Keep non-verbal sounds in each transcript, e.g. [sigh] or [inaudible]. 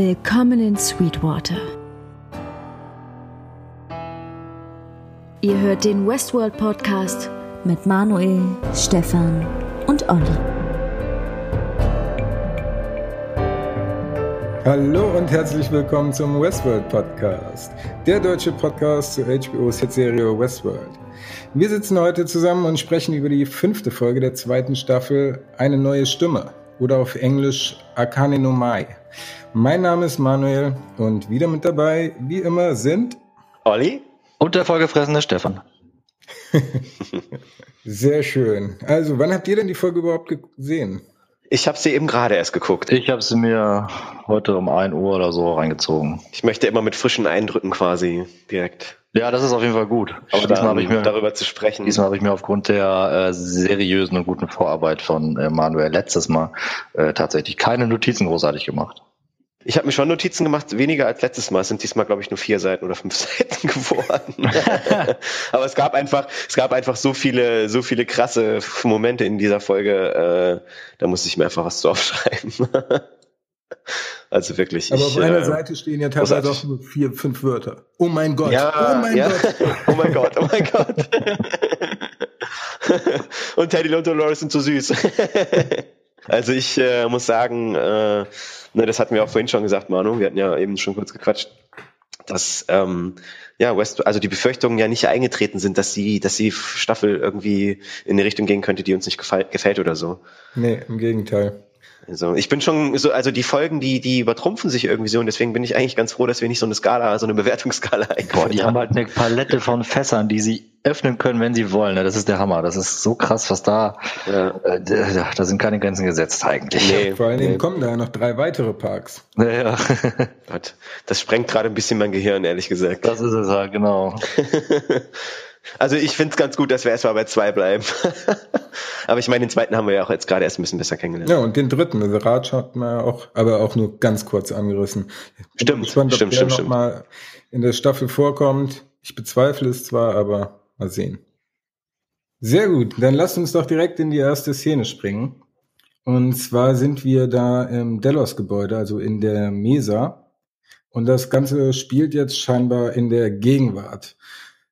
Willkommen in Sweetwater. Ihr hört den Westworld Podcast mit Manuel, Stefan und Olli. Hallo und herzlich willkommen zum Westworld Podcast, der deutsche Podcast zur HBO's Hitserie Westworld. Wir sitzen heute zusammen und sprechen über die fünfte Folge der zweiten Staffel Eine neue Stimme oder auf Englisch Akane no Mai. Mein Name ist Manuel und wieder mit dabei, wie immer, sind Olli und der vollgefressene Stefan. [laughs] Sehr schön. Also, wann habt ihr denn die Folge überhaupt gesehen? Ich habe sie eben gerade erst geguckt. Ich habe sie mir heute um 1 Uhr oder so reingezogen. Ich möchte immer mit frischen Eindrücken quasi direkt. Ja, das ist auf jeden Fall gut. Aber diesmal habe ich mir darüber zu sprechen. Diesmal habe ich mir aufgrund der äh, seriösen und guten Vorarbeit von äh, Manuel letztes Mal äh, tatsächlich keine Notizen großartig gemacht. Ich habe mir schon Notizen gemacht, weniger als letztes Mal. Es sind diesmal, glaube ich, nur vier Seiten oder fünf [laughs] Seiten geworden. [laughs] Aber es gab einfach, es gab einfach so viele, so viele krasse Momente in dieser Folge. Äh, da musste ich mir einfach was zu aufschreiben. [laughs] also wirklich. Aber ich, auf einer äh, Seite stehen ja teilweise auch nur vier, fünf Wörter. Oh mein Gott. Ja, oh mein ja. Gott. oh mein Gott. Oh mein Gott. Und Teddy und Dolores sind so süß. Also ich äh, muss sagen, äh, ne, das hatten wir auch vorhin schon gesagt, Manu, wir hatten ja eben schon kurz gequatscht, dass ähm, ja West, also die Befürchtungen ja nicht eingetreten sind, dass sie, dass die Staffel irgendwie in eine Richtung gehen könnte, die uns nicht gefällt, gefällt oder so. Nee, im Gegenteil. Also ich bin schon so, also die Folgen, die, die übertrumpfen sich irgendwie so und deswegen bin ich eigentlich ganz froh, dass wir nicht so eine Skala, so eine Bewertungsskala [laughs] Boah, die haben halt eine Palette von Fässern, die sie öffnen können, wenn sie wollen. Ne? Das ist der Hammer. Das ist so krass, was da, ja. äh, da sind keine Grenzen gesetzt eigentlich. Nee, Vor allen Dingen nee. kommen da noch drei weitere Parks. Ja, ja. [laughs] das sprengt gerade ein bisschen mein Gehirn, ehrlich gesagt. Das ist es halt, genau. [laughs] Also ich finde es ganz gut, dass wir erstmal bei zwei bleiben. [laughs] aber ich meine, den zweiten haben wir ja auch jetzt gerade erst ein bisschen besser kennengelernt. Ja, und den dritten, also Ratsch hat man auch, aber auch nur ganz kurz angerissen. Stimmt, gespannt, stimmt, stimmt, stimmt. mal in der Staffel vorkommt. Ich bezweifle es zwar, aber mal sehen. Sehr gut, dann lasst uns doch direkt in die erste Szene springen. Und zwar sind wir da im Delos-Gebäude, also in der Mesa. Und das Ganze spielt jetzt scheinbar in der Gegenwart.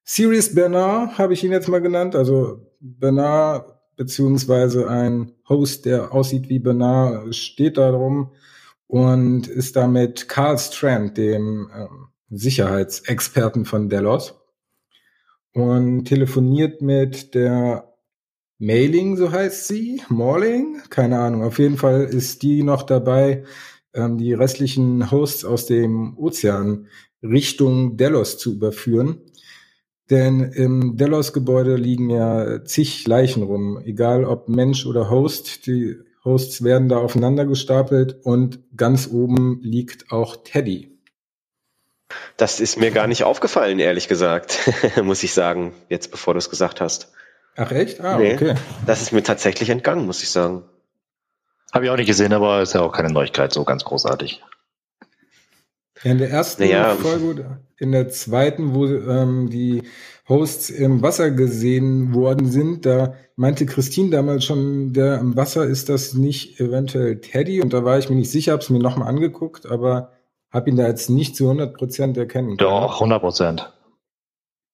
Sirius Bernard habe ich ihn jetzt mal genannt. Also Bernard beziehungsweise ein Host, der aussieht wie Bernard, steht da rum und ist damit Carl Strand, dem ähm, Sicherheitsexperten von Delos und telefoniert mit der Mailing, so heißt sie, Morling, keine Ahnung. Auf jeden Fall ist die noch dabei, ähm, die restlichen Hosts aus dem Ozean Richtung Delos zu überführen. Denn im Delos-Gebäude liegen ja zig Leichen rum, egal ob Mensch oder Host. Die Hosts werden da aufeinander gestapelt und ganz oben liegt auch Teddy. Das ist mir gar nicht aufgefallen, ehrlich gesagt, [laughs] muss ich sagen, jetzt bevor du es gesagt hast. Ach echt? Ah, nee, okay. Das ist mir tatsächlich entgangen, muss ich sagen. Habe ich auch nicht gesehen, aber ist ja auch keine Neuigkeit, so ganz großartig. Ja, in der ersten naja. Folge, in der zweiten, wo ähm, die Hosts im Wasser gesehen worden sind, da meinte Christine damals schon, der im Wasser ist das nicht eventuell Teddy und da war ich mir nicht sicher, habe es mir nochmal angeguckt, aber habe ihn da jetzt nicht zu 100 Prozent erkennen können. Doch, 100 Prozent.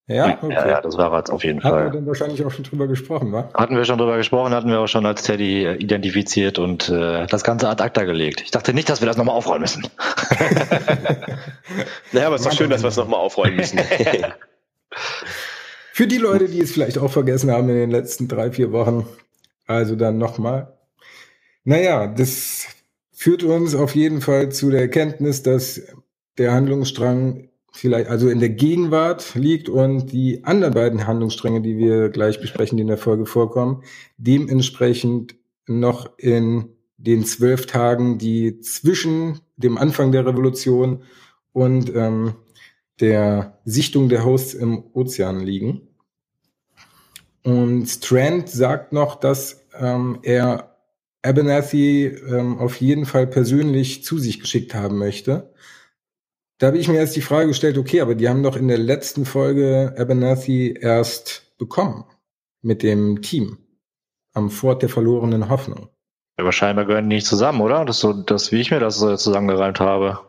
Ja, okay. ja, ja, das war jetzt auf jeden hatten Fall. Hatten wir dann wahrscheinlich auch schon drüber gesprochen, wa? Hatten wir schon drüber gesprochen, hatten wir auch schon als Teddy äh, identifiziert und äh, das Ganze ad acta gelegt. Ich dachte nicht, dass wir das nochmal aufrollen müssen. [laughs] naja, aber es ist doch schön, dass wir es nochmal aufrollen müssen. [laughs] Für die Leute, die es vielleicht auch vergessen haben in den letzten drei, vier Wochen, also dann nochmal. Naja, das führt uns auf jeden Fall zu der Erkenntnis, dass der Handlungsstrang vielleicht also in der Gegenwart liegt und die anderen beiden Handlungsstränge, die wir gleich besprechen, die in der Folge vorkommen, dementsprechend noch in den zwölf Tagen, die zwischen dem Anfang der Revolution und ähm, der Sichtung der Hosts im Ozean liegen. Und Strand sagt noch, dass ähm, er Abernathy ähm, auf jeden Fall persönlich zu sich geschickt haben möchte. Da habe ich mir erst die Frage gestellt, okay, aber die haben doch in der letzten Folge Abernathy erst bekommen mit dem Team am Fort der verlorenen Hoffnung. Aber scheinbar gehören die nicht zusammen, oder? Das ist so, das, wie ich mir das zusammengereimt habe.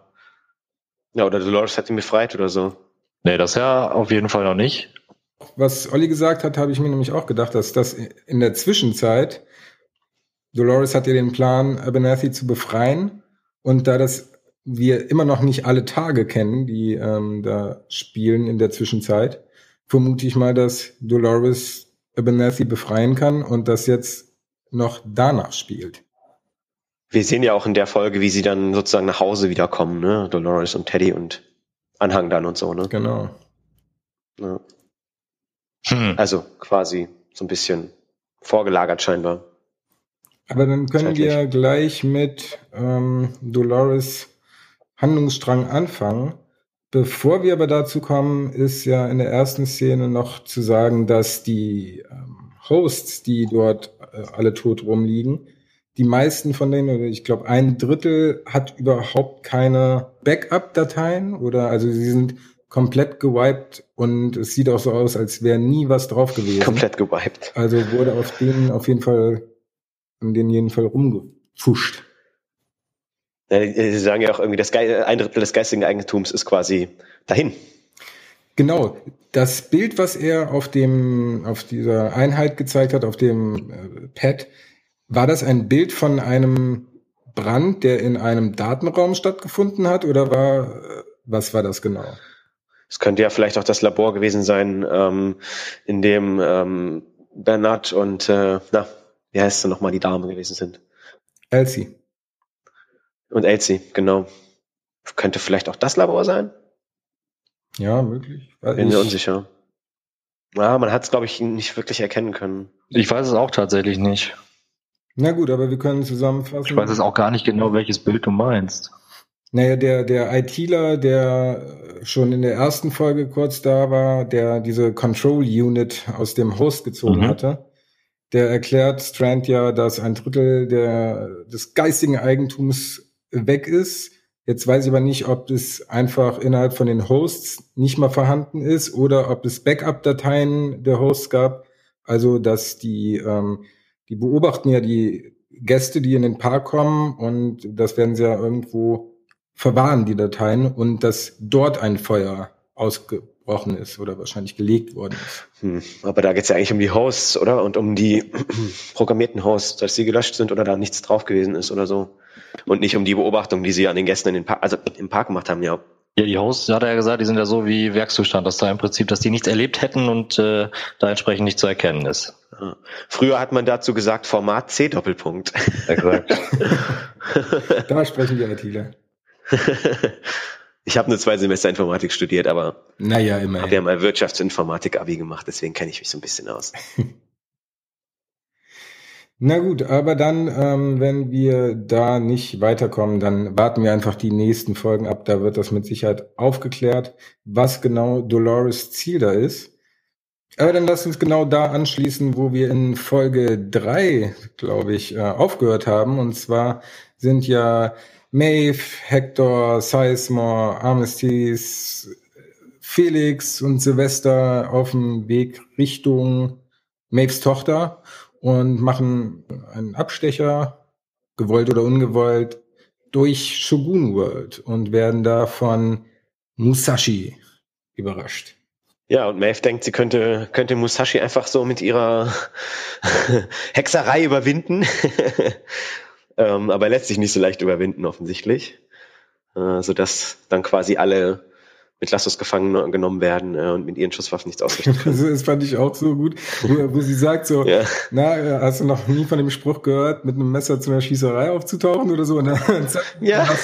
Ja, oder Dolores hat ihn befreit oder so. Nee, das ja auf jeden Fall noch nicht. Was Olli gesagt hat, habe ich mir nämlich auch gedacht, dass das in der Zwischenzeit Dolores hatte den Plan, Abernathy zu befreien. Und da das wir immer noch nicht alle Tage kennen, die ähm, da spielen in der Zwischenzeit, vermute ich mal, dass Dolores Abernathy befreien kann und das jetzt noch danach spielt. Wir sehen ja auch in der Folge, wie sie dann sozusagen nach Hause wiederkommen, ne? Dolores und Teddy und Anhang dann und so, ne? Genau. Ja. Hm. Also quasi so ein bisschen vorgelagert scheinbar. Aber dann können Zeitlich. wir gleich mit ähm, Dolores Handlungsstrang anfangen. Bevor wir aber dazu kommen, ist ja in der ersten Szene noch zu sagen, dass die ähm, Hosts, die dort äh, alle tot rumliegen, die meisten von denen, oder ich glaube ein Drittel, hat überhaupt keine Backup-Dateien oder also sie sind komplett gewiped und es sieht auch so aus, als wäre nie was drauf gewesen. Komplett gewiped. Also wurde auf denen auf jeden Fall, in den jeden Fall rumgepfuscht. Sie sagen ja auch irgendwie, das Ge ein Drittel des geistigen Eigentums ist quasi dahin. Genau. Das Bild, was er auf dem, auf dieser Einheit gezeigt hat, auf dem äh, Pad, war das ein Bild von einem Brand, der in einem Datenraum stattgefunden hat, oder war, äh, was war das genau? Es könnte ja vielleicht auch das Labor gewesen sein, ähm, in dem ähm, Bernard und, äh, na, wie heißt sie nochmal, die Dame gewesen sind? Elsie. Und Elsie, genau. Könnte vielleicht auch das Labor sein? Ja, möglich. Bin mir unsicher. Ja, man hat es, glaube ich, nicht wirklich erkennen können. Ich weiß es auch tatsächlich nicht. Na gut, aber wir können zusammenfassen. Ich weiß es auch gar nicht genau, welches Bild du meinst. Naja, der, der ITler, der schon in der ersten Folge kurz da war, der diese Control Unit aus dem Host gezogen mhm. hatte, der erklärt Strand ja, dass ein Drittel der, des geistigen Eigentums weg ist. Jetzt weiß ich aber nicht, ob es einfach innerhalb von den Hosts nicht mal vorhanden ist oder ob es Backup-Dateien der Hosts gab. Also, dass die, ähm, die beobachten ja die Gäste, die in den Park kommen und das werden sie ja irgendwo verwahren, die Dateien, und dass dort ein Feuer ausgebrochen ist oder wahrscheinlich gelegt worden ist. Hm, aber da geht es ja eigentlich um die Hosts, oder? Und um die [clears throat] programmierten Hosts, dass sie gelöscht sind oder da nichts drauf gewesen ist oder so. Und nicht um die Beobachtung, die sie an den Gästen in den Park, also im Park gemacht haben, ja. Ja, die Hosts, hat er ja gesagt, die sind ja so wie Werkszustand, dass da im Prinzip, dass die nichts erlebt hätten und äh, da entsprechend nicht zu erkennen ist. Früher hat man dazu gesagt, Format C Doppelpunkt. Exakt. [laughs] da sprechen die ITler. ich habe nur zwei Semester Informatik studiert, aber naja, immerhin. habe ja mal Wirtschaftsinformatik-Abi gemacht, deswegen kenne ich mich so ein bisschen aus. [laughs] Na gut, aber dann, ähm, wenn wir da nicht weiterkommen, dann warten wir einfach die nächsten Folgen ab. Da wird das mit Sicherheit aufgeklärt, was genau Dolores Ziel da ist. Aber dann lass uns genau da anschließen, wo wir in Folge drei, glaube ich, äh, aufgehört haben. Und zwar sind ja Maeve, Hector, Sizemore, Armistice, Felix und Silvester auf dem Weg Richtung Maves Tochter und machen einen Abstecher, gewollt oder ungewollt, durch Shogun World und werden da von Musashi überrascht. Ja, und Maeve denkt, sie könnte, könnte Musashi einfach so mit ihrer [laughs] Hexerei überwinden. [laughs] ähm, aber lässt sich nicht so leicht überwinden offensichtlich, äh, sodass dann quasi alle mit Lassos gefangen genommen werden äh, und mit ihren Schusswaffen nichts ausrichten können. [laughs] das fand ich auch so gut, wo, wo sie sagt so, ja. na, äh, hast du noch nie von dem Spruch gehört, mit einem Messer zu einer Schießerei aufzutauchen oder so? Dann [laughs] ja. [laughs]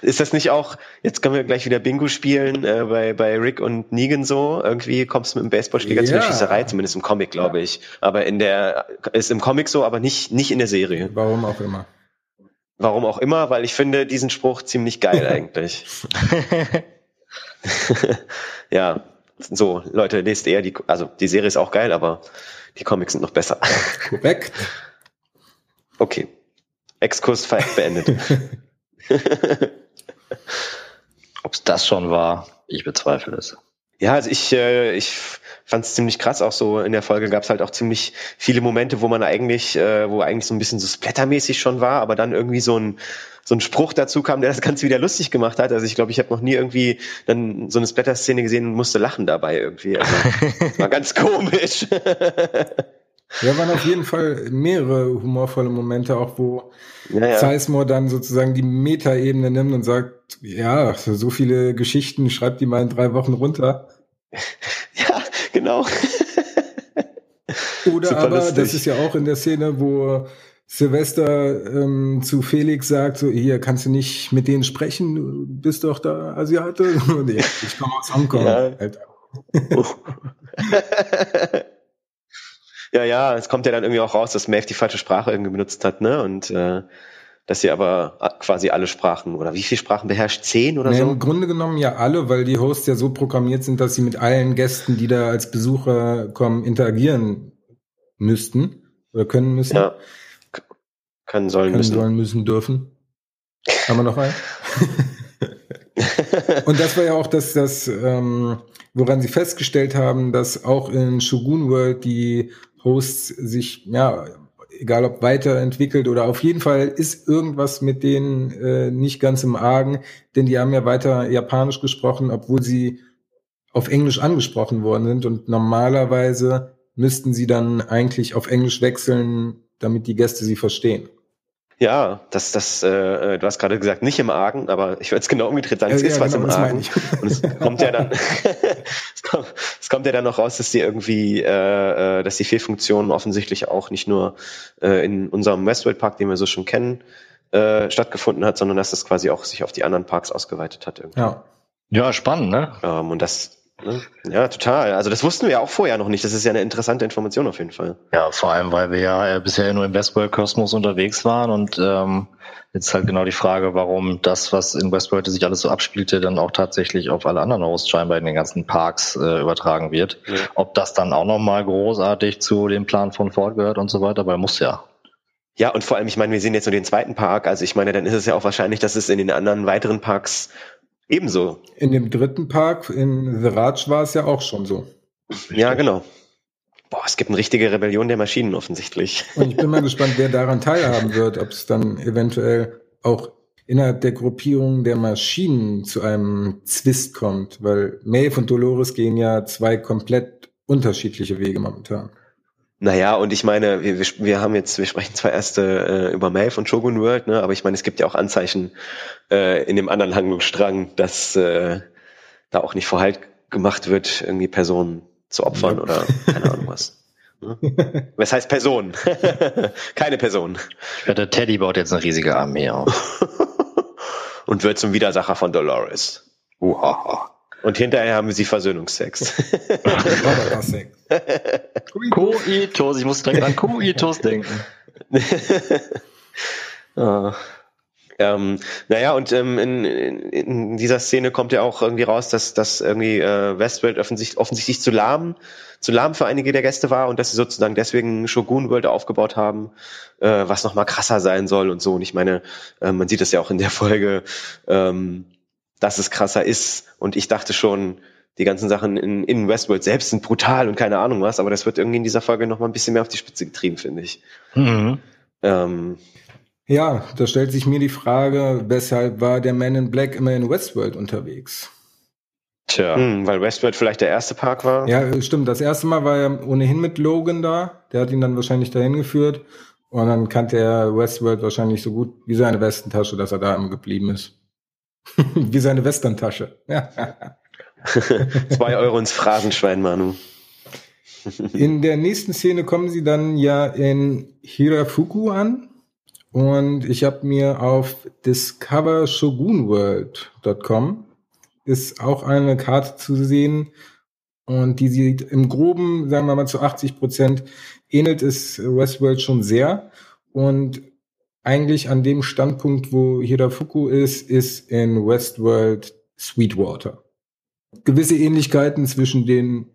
Ist das nicht auch, jetzt können wir gleich wieder Bingo spielen, äh, bei, bei Rick und Negan so, irgendwie kommst du mit dem Baseballschläger ja. zu einer Schießerei, zumindest im Comic, glaube ich. Aber in der, ist im Comic so, aber nicht, nicht in der Serie. Warum auch immer. Warum auch immer, weil ich finde diesen Spruch ziemlich geil [laughs] eigentlich. [laughs] ja, so, Leute, lest eher die, also die Serie ist auch geil, aber die Comics sind noch besser. [laughs] Korrekt. Okay. Exkurs beendet. Ob es das schon war, ich bezweifle es. Ja, also ich, äh, ich fand es ziemlich krass. Auch so in der Folge gab es halt auch ziemlich viele Momente, wo man eigentlich, äh, wo eigentlich so ein bisschen so splattermäßig schon war, aber dann irgendwie so ein so ein Spruch dazu kam, der das Ganze wieder lustig gemacht hat. Also ich glaube, ich habe noch nie irgendwie dann so eine Splatter-Szene gesehen und musste lachen dabei irgendwie. Also [laughs] war ganz komisch. [laughs] Ja, waren auf jeden Fall mehrere humorvolle Momente, auch wo ja, ja. Sizemore dann sozusagen die Metaebene nimmt und sagt, ja, so viele Geschichten, schreibt die mal in drei Wochen runter. [laughs] Ja, genau. [laughs] Oder Super aber, lustig. das ist ja auch in der Szene, wo Silvester ähm, zu Felix sagt, so hier kannst du nicht mit denen sprechen, du bist doch da Asiate. [laughs] nee, ich komme aus Hongkong. Ja. Alter. Ja, ja, es kommt ja dann irgendwie auch raus, dass Maeve die falsche Sprache irgendwie benutzt hat, ne? Und äh, dass sie aber quasi alle Sprachen oder wie viele Sprachen beherrscht? Zehn oder nee, so? Im Grunde genommen ja alle, weil die Hosts ja so programmiert sind, dass sie mit allen Gästen, die da als Besucher kommen, interagieren müssten oder können müssen. Ja. Können sollen können, müssen. sollen müssen dürfen. Haben wir noch einen? [laughs] Und das war ja auch das, das ähm, woran sie festgestellt haben, dass auch in Shogun World die Hosts sich, ja, egal ob weiterentwickelt oder auf jeden Fall ist irgendwas mit denen äh, nicht ganz im Argen, denn die haben ja weiter Japanisch gesprochen, obwohl sie auf Englisch angesprochen worden sind und normalerweise müssten sie dann eigentlich auf Englisch wechseln, damit die Gäste sie verstehen. Ja, das, das, äh, du hast gerade gesagt, nicht im Argen, aber ich würde es genau umgedreht sagen, es ja, ist ja, was genau, im Argen. Und es [laughs] kommt ja dann, [laughs] es, kommt, es kommt ja dann noch raus, dass die irgendwie, äh, äh, dass die Fehlfunktion offensichtlich auch nicht nur äh, in unserem Westworld Park, den wir so schon kennen, äh, stattgefunden hat, sondern dass das quasi auch sich auf die anderen Parks ausgeweitet hat. Irgendwie. Ja. Ja, spannend, ne? Ähm, und das, Ne? Ja, total. Also das wussten wir ja auch vorher noch nicht. Das ist ja eine interessante Information auf jeden Fall. Ja, vor allem, weil wir ja bisher nur im Westworld-Kosmos unterwegs waren und ähm, jetzt halt genau die Frage, warum das, was in Westworld sich alles so abspielte, dann auch tatsächlich auf alle anderen Hosts scheinbar in den ganzen Parks äh, übertragen wird. Ja. Ob das dann auch nochmal großartig zu dem Plan von Ford gehört und so weiter, weil muss ja. Ja, und vor allem, ich meine, wir sehen jetzt nur den zweiten Park. Also ich meine, dann ist es ja auch wahrscheinlich, dass es in den anderen weiteren Parks Ebenso. In dem dritten Park in The Raj war es ja auch schon so. Ja, genau. Boah, es gibt eine richtige Rebellion der Maschinen offensichtlich. [laughs] Und ich bin mal gespannt, wer daran teilhaben wird, ob es dann eventuell auch innerhalb der Gruppierung der Maschinen zu einem Zwist kommt, weil Maeve und Dolores gehen ja zwei komplett unterschiedliche Wege momentan. Naja, und ich meine, wir, wir haben jetzt, wir sprechen zwar erst äh, über Maeve und Shogun World, ne, aber ich meine, es gibt ja auch Anzeichen äh, in dem anderen Handlungsstrang, dass äh, da auch nicht Vorhalt gemacht wird, irgendwie Personen zu opfern ja. oder keine Ahnung was. Ne? [laughs] Was heißt Person? [laughs] keine Person. Ja, der Teddy baut jetzt eine riesige Armee auf. [laughs] und wird zum Widersacher von Dolores. Uhaha. Und hinterher haben sie Versöhnungsex. [laughs] Koitos, ich muss direkt an Koitos denken. [laughs] ah. Ähm, naja, und ähm, in, in, dieser Szene kommt ja auch irgendwie raus, dass, dass irgendwie äh, Westworld offensichtlich, offensichtlich zu lahm, zu lahm für einige der Gäste war und dass sie sozusagen deswegen Shogun World aufgebaut haben, äh, was nochmal krasser sein soll und so. Und ich meine, äh, man sieht das ja auch in der Folge, ähm, dass es krasser ist. Und ich dachte schon, die ganzen Sachen in, in Westworld selbst sind brutal und keine Ahnung was, aber das wird irgendwie in dieser Folge noch mal ein bisschen mehr auf die Spitze getrieben, finde ich. Mhm. Ähm, ja, da stellt sich mir die Frage, weshalb war der Man in Black immer in Westworld unterwegs? Tja, hm, weil Westworld vielleicht der erste Park war. Ja, stimmt. Das erste Mal war er ohnehin mit Logan da. Der hat ihn dann wahrscheinlich dahin geführt. Und dann kannte er Westworld wahrscheinlich so gut wie seine Westentasche, dass er da immer geblieben ist. [laughs] Wie seine Westerntasche. [laughs] Zwei Euro ins Phrasenschwein, Manu. [laughs] in der nächsten Szene kommen sie dann ja in Hirafuku an. Und ich habe mir auf discovershogunworld.com ist auch eine Karte zu sehen. Und die sieht im Groben, sagen wir mal zu 80 Prozent, ähnelt es Westworld schon sehr. Und eigentlich an dem Standpunkt, wo Hirafuku ist, ist in Westworld Sweetwater. Gewisse Ähnlichkeiten zwischen den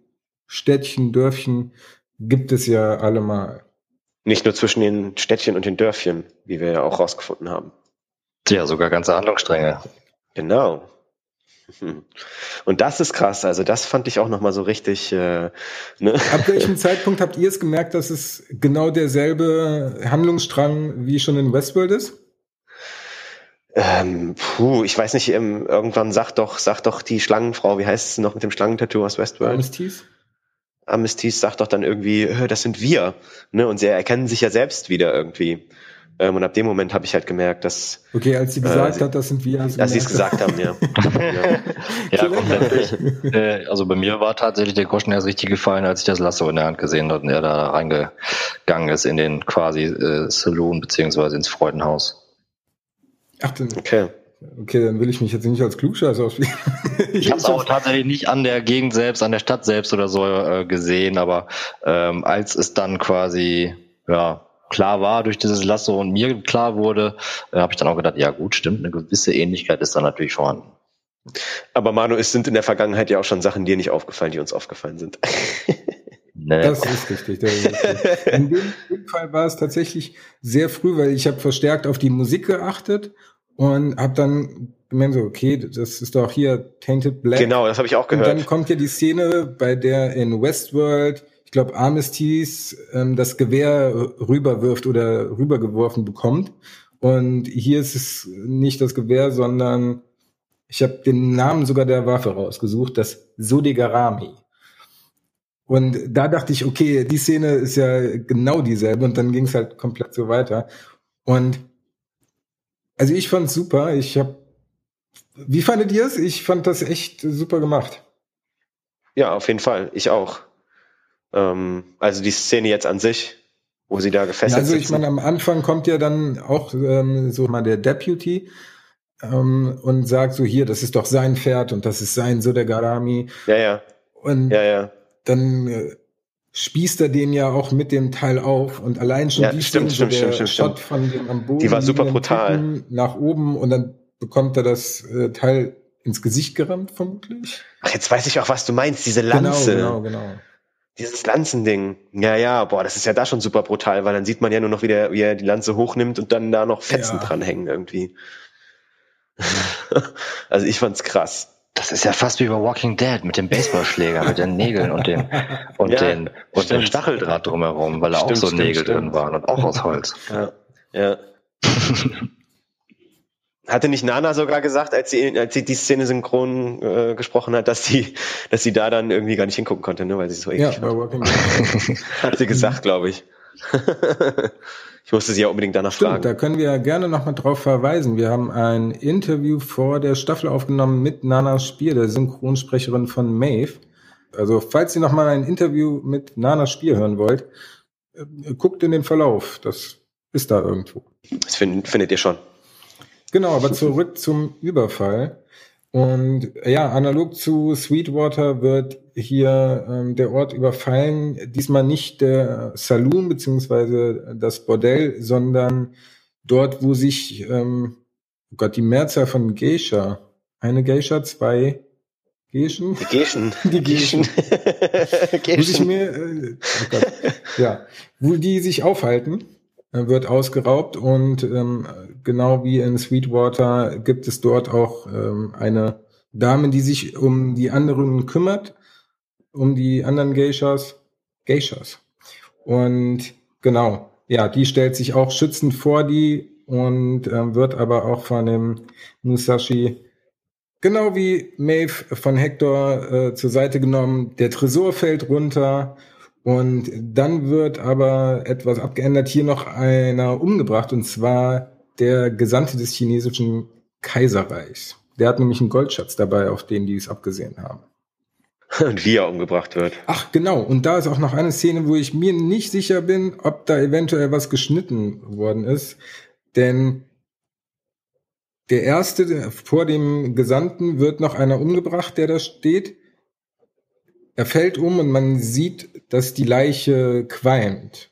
Städtchen, Dörfchen gibt es ja allemal. Nicht nur zwischen den Städtchen und den Dörfchen, wie wir ja auch rausgefunden haben. Ja, sogar ganze Handlungsstränge. Genau. Und das ist krass. Also das fand ich auch noch mal so richtig. Äh, ne? Ab welchem Zeitpunkt habt ihr es gemerkt, dass es genau derselbe Handlungsstrang wie schon in Westworld ist? Ähm, puh, ich weiß nicht. Ähm, irgendwann sagt doch, sagt doch die Schlangenfrau, wie heißt es noch mit dem Schlangentattoo aus Westworld? Amistis? Amistis sagt doch dann irgendwie, das sind wir. Ne? Und sie erkennen sich ja selbst wieder irgendwie. Ähm, und ab dem Moment habe ich halt gemerkt, dass. Okay, als sie gesagt äh, hat, das sind wir. Also als sie es gesagt haben, ja. [laughs] ja, ja grundsätzlich. Äh, also bei mir war tatsächlich der Groschen erst richtig gefallen, als ich das Lasso in der Hand gesehen habe und er da reingegangen ist in den quasi äh, Saloon beziehungsweise ins Freudenhaus. Ach, dann, okay. Okay, dann will ich mich jetzt nicht als Klugscheißer ausspielen. [laughs] ich habe es auch tatsächlich nicht an der Gegend selbst, an der Stadt selbst oder so äh, gesehen, aber ähm, als es dann quasi ja klar war durch dieses Lasso und mir klar wurde, äh, habe ich dann auch gedacht, ja gut, stimmt, eine gewisse Ähnlichkeit ist da natürlich vorhanden. Aber Manu, es sind in der Vergangenheit ja auch schon Sachen dir nicht aufgefallen, die uns aufgefallen sind. [laughs] Nee. Das ist richtig. Das ist richtig. In dem Fall war es tatsächlich sehr früh, weil ich habe verstärkt auf die Musik geachtet und habe dann gemerkt, so, okay, das ist doch hier Tainted Black. Genau, das habe ich auch gehört. Und dann kommt ja die Szene, bei der in Westworld ich glaube, Armistice ähm, das Gewehr rüberwirft oder rübergeworfen bekommt. Und hier ist es nicht das Gewehr, sondern ich habe den Namen sogar der Waffe rausgesucht, das Sodegarami. Und da dachte ich, okay, die Szene ist ja genau dieselbe und dann ging es halt komplett so weiter. Und also ich fand's super. Ich habe, wie fandet ihr es? Ich fand das echt super gemacht. Ja, auf jeden Fall. Ich auch. Ähm, also die Szene jetzt an sich, wo sie da gefesselt sind. Ja, also ich meine, am Anfang kommt ja dann auch ähm, so mal der Deputy ähm, und sagt so, hier, das ist doch sein Pferd und das ist sein so der Garami. Ja, ja. Und ja, ja. dann äh, spießt er den ja auch mit dem Teil auf und allein schon ja, die stimmt, Szene, stimmt, so der stimmt, Shot von dem am Boden, die war super brutal, nach oben und dann bekommt er das äh, Teil ins Gesicht gerammt vermutlich. Ach, jetzt weiß ich auch, was du meinst, diese Lanze. Genau, genau, genau. Dieses Lanzending. Ja, ja, boah, das ist ja da schon super brutal, weil dann sieht man ja nur noch, wie, der, wie er die Lanze hochnimmt und dann da noch Fetzen ja. dranhängen irgendwie. [laughs] also ich fand's krass. Das ist ja fast wie bei Walking Dead mit dem Baseballschläger, mit den Nägeln und den und ja, den und dem Stacheldraht drumherum, weil da auch so Nägel stimmt, drin waren und auch aus Holz. Ja. ja. [laughs] Hatte nicht Nana sogar gesagt, als sie, als sie die Szene synchron äh, gesprochen hat, dass sie, dass sie da dann irgendwie gar nicht hingucken konnte, ne, weil sie so eklig ja, war. [laughs] hat sie gesagt, glaube ich. [laughs] ich musste sie ja unbedingt danach Stimmt, fragen. Da können wir gerne nochmal drauf verweisen. Wir haben ein Interview vor der Staffel aufgenommen mit Nana Spier, der Synchronsprecherin von Maeve. Also falls ihr nochmal ein Interview mit Nana Spier hören wollt, äh, guckt in den Verlauf. Das ist da irgendwo. Das find, findet ihr schon. Genau, aber zurück zum Überfall. Und ja, analog zu Sweetwater wird hier ähm, der Ort überfallen. Diesmal nicht der Saloon beziehungsweise das Bordell, sondern dort, wo sich, ähm, oh Gott, die Mehrzahl von Geisha, eine Geisha, zwei Geischen? Die Geischen. [laughs] Die Geischen. [laughs] Geischen. Wo sich mir, äh, oh Gott, ja, wo die sich aufhalten wird ausgeraubt und ähm, genau wie in Sweetwater gibt es dort auch ähm, eine Dame, die sich um die anderen kümmert, um die anderen Geishas, Geishas. Und genau, ja, die stellt sich auch schützend vor die und äh, wird aber auch von dem Musashi genau wie Maeve von Hector äh, zur Seite genommen. Der Tresor fällt runter und dann wird aber etwas abgeändert, hier noch einer umgebracht, und zwar der Gesandte des chinesischen Kaiserreichs. Der hat nämlich einen Goldschatz dabei, auf den die es abgesehen haben. [laughs] Und wie er umgebracht wird. Ach, genau. Und da ist auch noch eine Szene, wo ich mir nicht sicher bin, ob da eventuell was geschnitten worden ist. Denn der erste, vor dem Gesandten wird noch einer umgebracht, der da steht. Er fällt um und man sieht, dass die Leiche qualmt.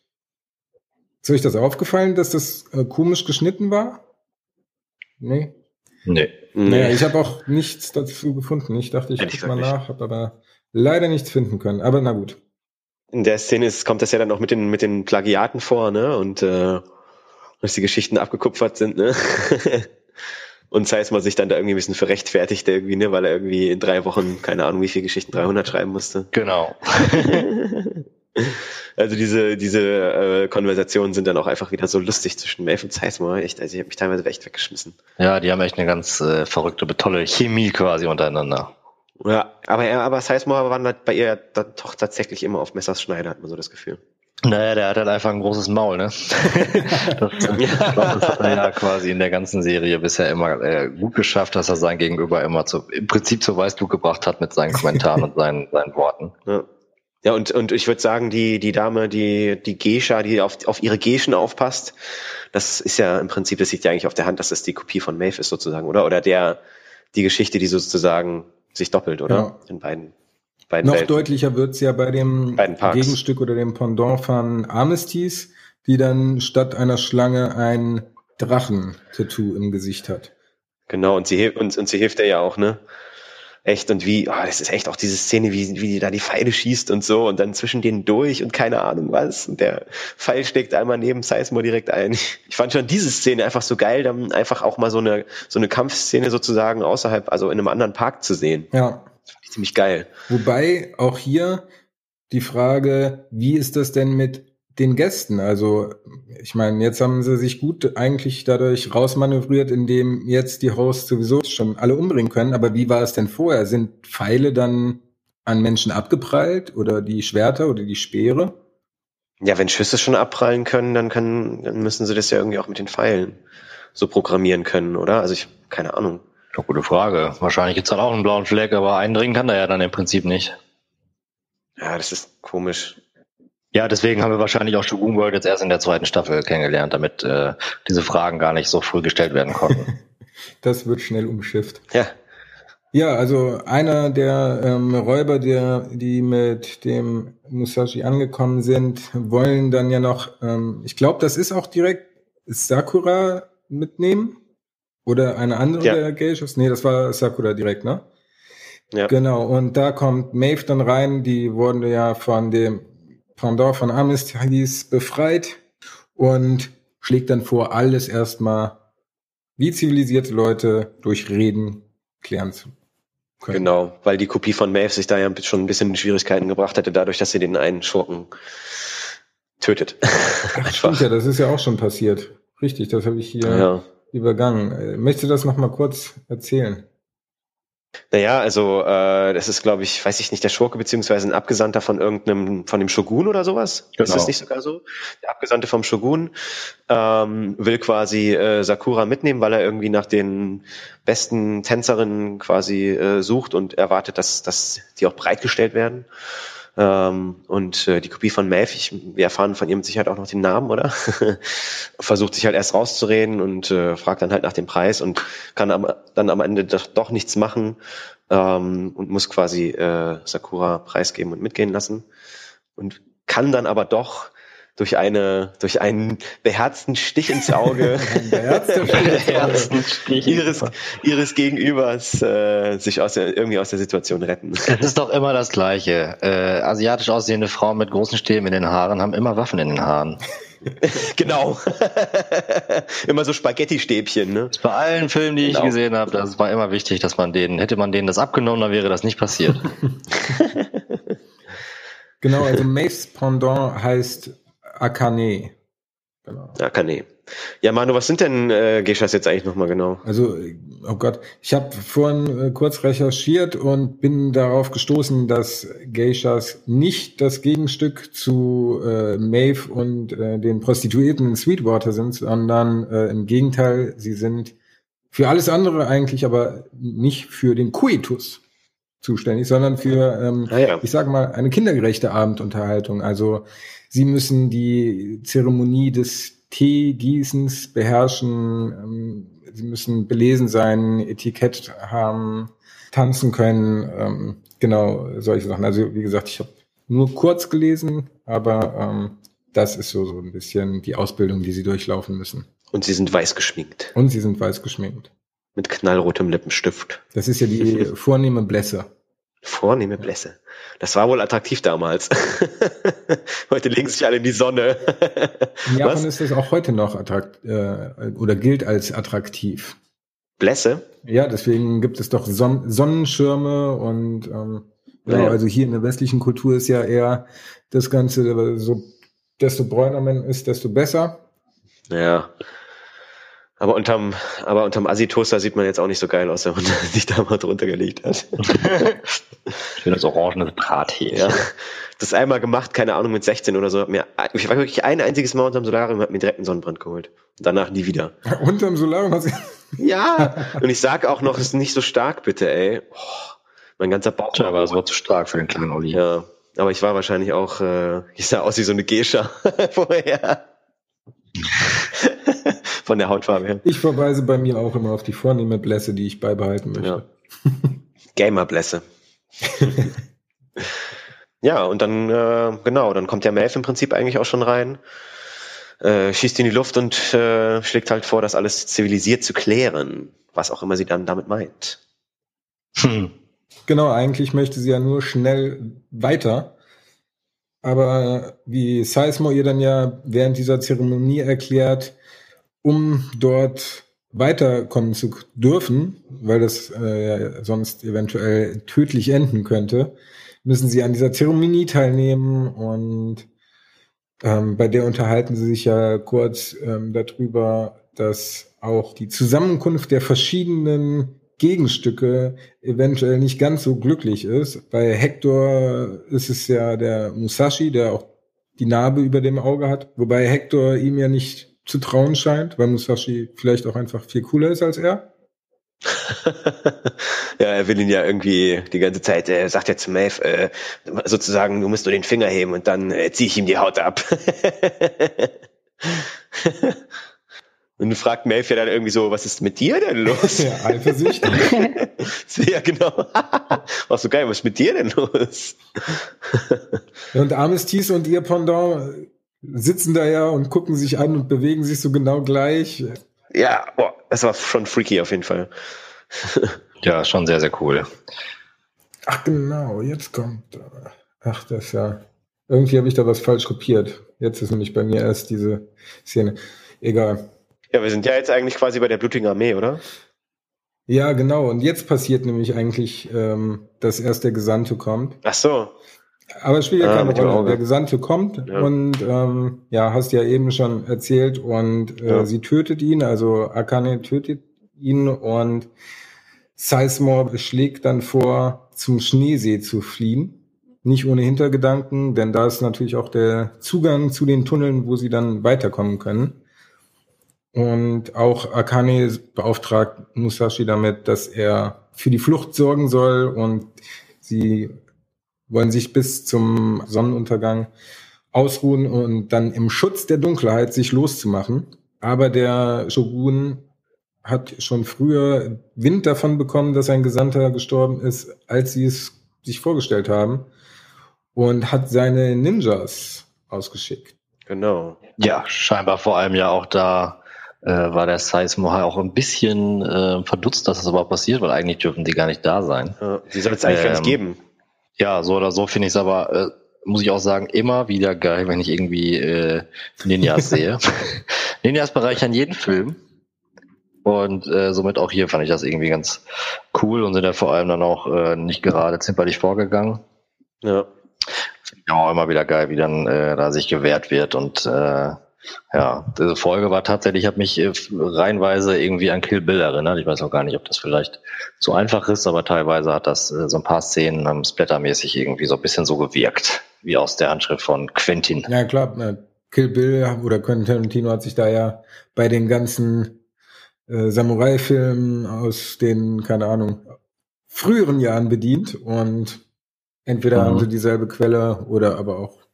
Ist euch das aufgefallen, dass das äh, komisch geschnitten war? Nee. Nee. Naja, ich habe auch nichts dazu gefunden. Ich dachte, ich gucke mal nach, habe aber leider nichts finden können. Aber na gut. In der Szene ist, kommt das ja dann auch mit den, mit den Plagiaten vor, ne? Und äh, dass die Geschichten abgekupfert sind, ne? [laughs] und Sizemore sich dann da irgendwie ein bisschen für rechtfertigt irgendwie, ne, weil er irgendwie in drei Wochen, keine Ahnung, wie viele Geschichten, 300 schreiben musste. Genau. [laughs] [laughs] also diese, diese äh, Konversationen sind dann auch einfach wieder so lustig zwischen Maeve und Sizemore. Echt, also ich habe mich teilweise echt weggeschmissen. Ja, die haben echt eine ganz äh, verrückte, tolle Chemie quasi untereinander. Ja, aber, er, aber Sizemore war bei ihr dann doch tatsächlich immer auf Messers Schneider, hat man so das Gefühl. Naja, der hat halt einfach ein großes Maul, ne? [laughs] das, glaub, das hat er ja quasi in der ganzen Serie bisher immer äh, gut geschafft, dass er sein Gegenüber immer zu, im Prinzip zur Weißblut gebracht hat mit seinen Kommentaren und seinen, seinen Worten. Ja. Ja, und, und ich würde sagen, die, die Dame, die, die Geisha, die auf, auf ihre Geischen aufpasst, das ist ja im Prinzip, das liegt ja eigentlich auf der Hand, dass das die Kopie von Maeve ist sozusagen, oder? Oder der, die Geschichte, die sozusagen sich doppelt, oder? Ja. In beiden. beiden Noch Welten. deutlicher wird's ja bei dem Gegenstück oder dem Pendant von Armistice, die dann statt einer Schlange ein Drachen-Tattoo im Gesicht hat. Genau, und sie, und, und sie hilft er ja auch, ne? Echt und wie, oh, das ist echt auch diese Szene, wie, wie die da die Pfeile schießt und so und dann zwischen denen durch und keine Ahnung was. Und der Pfeil steckt einmal neben Sizemore direkt ein. [laughs] Ich fand schon diese Szene einfach so geil, dann einfach auch mal so eine, so eine Kampfszene sozusagen außerhalb, also in einem anderen Park zu sehen. Ja. Das fand ich ziemlich geil. Wobei auch hier die Frage, wie ist das denn mit den Gästen. Also ich meine, jetzt haben sie sich gut eigentlich dadurch rausmanövriert, indem jetzt die Hosts sowieso schon alle umbringen können. Aber wie war es denn vorher? Sind Pfeile dann an Menschen abgeprallt oder die Schwerter oder die Speere? Ja, wenn Schüsse schon abprallen können, dann können, dann müssen sie das ja irgendwie auch mit den Pfeilen so programmieren können, oder? Also ich, keine Ahnung. Ja, gute Frage. Wahrscheinlich gibt's dann auch einen blauen Fleck, aber eindringen kann er ja dann im Prinzip nicht. Ja, das ist komisch. Ja, deswegen haben wir wahrscheinlich auch Shogun World jetzt erst in der zweiten Staffel kennengelernt, damit äh, diese Fragen gar nicht so früh gestellt werden konnten. [laughs] das wird schnell umschifft. Ja. Ja, also einer der ähm, Räuber, der, die mit dem Musashi angekommen sind, wollen dann ja noch, ähm, ich glaube, das ist auch direkt Sakura mitnehmen. Oder eine andere ja. der Geishas? Nee, das war Sakura direkt, ne? Ja. Genau, und da kommt Maeve dann rein, die wurden ja von dem Pendant von Amistis befreit und schlägt dann vor, alles erstmal wie zivilisierte Leute durch Reden klären zu können. Genau, weil die Kopie von Maeve sich da ja schon ein bisschen in Schwierigkeiten gebracht hätte, dadurch, dass sie den einen Schurken tötet. Ach, [laughs] stimmt ja, das ist ja auch schon passiert. Richtig, das habe ich hier ja. übergangen. Äh, möchtest du das nochmal kurz erzählen? Naja, also äh, das ist, glaube ich, weiß ich nicht, der Schurke beziehungsweise ein Abgesandter von irgendeinem, von dem Shogun oder sowas. Genau. Ist das nicht sogar so? Der Abgesandte vom Shogun ähm, will quasi äh, Sakura mitnehmen, weil er irgendwie nach den besten Tänzerinnen quasi äh, sucht und erwartet, dass, dass die auch bereitgestellt werden. Ähm, und äh, die Kopie von Maeve, ich, wir erfahren von ihr mit Sicherheit auch noch den Namen, oder? [laughs] Versucht sich halt erst rauszureden und äh, fragt dann halt nach dem Preis und kann am, dann am Ende doch, doch nichts machen ähm, und muss quasi äh, Sakura preisgeben und mitgehen lassen. Und kann dann aber doch durch eine durch einen beherzten Stich ins Auge, [laughs] [laughs] beherzten Stich ihres ihres Gegenübers äh, sich aus der, irgendwie aus der Situation retten. Es ist doch immer das Gleiche. Äh, asiatisch aussehende Frauen mit großen Stäben in den Haaren haben immer Waffen in den Haaren. [laughs] genau. immer so Spaghetti-Stäbchen, ne? Bei allen Filmen, die genau. ich gesehen habe, das war immer wichtig, dass man denen, hätte man denen das abgenommen, dann wäre das nicht passiert. genau, also Mace Pendant heißt Akane. Genau. Akane. Ja, Manu, was sind denn äh, Geishas jetzt eigentlich nochmal genau? Also, oh Gott, ich habe vorhin äh, kurz recherchiert und bin darauf gestoßen, dass Geishas nicht das Gegenstück zu äh, Maeve und äh, den Prostituierten in Sweetwater sind, sondern äh, im Gegenteil, sie sind für alles andere eigentlich, aber nicht für den Coitus zuständig, sondern für, ähm, ah, ja. ich sage mal, eine kindergerechte Abendunterhaltung. Also Sie müssen die Zeremonie des Teegießens beherrschen. Ähm, sie müssen belesen sein, Etikett haben, tanzen können. Ähm, genau, solche Sachen. Also wie gesagt, ich habe nur kurz gelesen, aber ähm, das ist so, so ein bisschen die Ausbildung, die sie durchlaufen müssen. Und sie sind weiß geschminkt. Und sie sind weiß geschminkt. Mit knallrotem Lippenstift. Das ist ja die [laughs] vornehme Blässe. Vornehme Blässe. Das war wohl attraktiv damals. [laughs] heute legen sich alle in die Sonne. in [laughs] Japan Was? ist das auch heute noch attrakt äh, oder gilt als attraktiv. Blässe? Ja, deswegen gibt es doch Son Sonnenschirme und ähm, ja, Ja. also hier in der westlichen Kultur ist ja eher das Ganze so, desto bräuner man ist, desto besser. Ja. Aber unterm, aber unterm Assi-Toaster sieht man jetzt auch nicht so geil aus, wenn man [laughs] sich da mal drunter gelegt hat. [laughs] Schönes orangenes Drahthähnchen. Ja. Das einmal gemacht, keine Ahnung, mit 16 oder so. Hab Mir, ich war wirklich ein einziges Mal unterm Solarium, hab mir direkt einen Sonnenbrand geholt. Und danach nie wieder. [laughs] Unterm Solarium hast du Ja. Und ich sag auch noch, es ist nicht so stark, bitte, ey. Oh, mein ganzer Bauch. Tja, aber das war zu stark für den kleinen Olli. Ja. Aber ich war wahrscheinlich auch, äh, ich sah aus wie so eine Geisha vorher. Von der Hautfarbe her. Ich verweise bei mir auch immer auf die vornehme Blässe, die ich beibehalten möchte. Ja. Gamer-Blässe. [laughs] ja, und dann, äh, genau, dann kommt der Melf im Prinzip eigentlich auch schon rein, äh, schießt in die Luft und äh, schlägt halt vor, das alles zivilisiert zu klären, was auch immer sie dann damit meint. Hm. Genau, eigentlich möchte sie ja nur schnell weiter. Aber wie Seismo ihr dann ja während dieser Zeremonie erklärt, um dort weiterkommen zu dürfen, weil das äh, sonst eventuell tödlich enden könnte, müssen sie an dieser Zeremonie teilnehmen und ähm, bei der unterhalten sie sich ja kurz ähm, darüber, dass auch die Zusammenkunft der verschiedenen Gegenstücke eventuell nicht ganz so glücklich ist. Bei Hector ist es ja der Musashi, der auch die Narbe über dem Auge hat, wobei Hector ihm ja nicht zu trauen scheint, weil Musashi vielleicht auch einfach viel cooler ist als er. [laughs] ja, er will ihn ja irgendwie die ganze Zeit, er sagt ja zu Maeve, äh, sozusagen, du musst nur den Finger heben und dann äh, ziehe ich ihm die Haut ab. [laughs] und du fragt Maeve ja dann irgendwie so, was ist mit dir denn los? Ja, eifersüchtig. [laughs] ja, genau. War so geil, was ist mit dir denn los? und Armistice und ihr Pendant sitzen da ja und gucken sich an und bewegen sich so genau gleich. Ja, boah, das war schon freaky auf jeden Fall. [laughs] Ja, schon sehr, sehr cool. Ach genau, jetzt kommt. Ach, das ist ja. Irgendwie habe ich da was falsch kopiert. Jetzt ist nämlich bei mir erst diese Szene. Egal. Ja, wir sind ja jetzt eigentlich quasi bei der blutigen Armee, oder? Ja, genau. Und jetzt passiert nämlich eigentlich, ähm, dass erst der Gesandte kommt. Ach so. Aber es spielt ja keine Rolle. Der Gesandte kommt Ja. und ähm, ja, hast ja eben schon erzählt und äh, Ja. sie tötet ihn, also Akane tötet ihn und Sizemore schlägt dann vor, zum Schneesee zu fliehen. Nicht ohne Hintergedanken, denn da ist natürlich auch der Zugang zu den Tunneln, wo sie dann weiterkommen können. Und auch Akane beauftragt Musashi damit, dass er für die Flucht sorgen soll und sie wollen sich bis zum Sonnenuntergang ausruhen und dann im Schutz der Dunkelheit sich loszumachen. Aber der Shogun hat schon früher Wind davon bekommen, dass ein Gesandter gestorben ist, als sie es sich vorgestellt haben und hat seine Ninjas ausgeschickt. Genau. Ja, scheinbar vor allem ja auch da äh, war der Seismo auch ein bisschen äh, verdutzt, dass das überhaupt passiert, weil eigentlich dürfen die gar nicht da sein. Ja, die soll es eigentlich gar nicht Ähm, geben. Ja, so oder so finde ich es aber, äh, muss ich auch sagen, immer wieder geil, wenn ich irgendwie äh, Ninjas sehe. [laughs] Ninjas bereichern jeden Film. Und äh, somit auch hier fand ich das irgendwie ganz cool und sind ja vor allem dann auch äh, nicht gerade zimperlich vorgegangen. Ja. Finde ich auch immer wieder geil, wie dann äh, da sich gewehrt wird. Und äh, ja, diese Folge war tatsächlich, hat mich äh, reihenweise irgendwie an Kill Bill erinnert. Ich weiß auch gar nicht, ob das vielleicht zu einfach ist, aber teilweise hat das äh, so ein paar Szenen ähm, splattermäßig irgendwie so ein bisschen so gewirkt, wie aus der Handschrift von Quentin. Ja klar, äh, Kill Bill oder Quentin Tarantino hat sich da ja bei den ganzen äh, Samurai-Filmen aus den, keine Ahnung, früheren Jahren bedient und entweder Mhm. haben sie dieselbe Quelle oder aber auch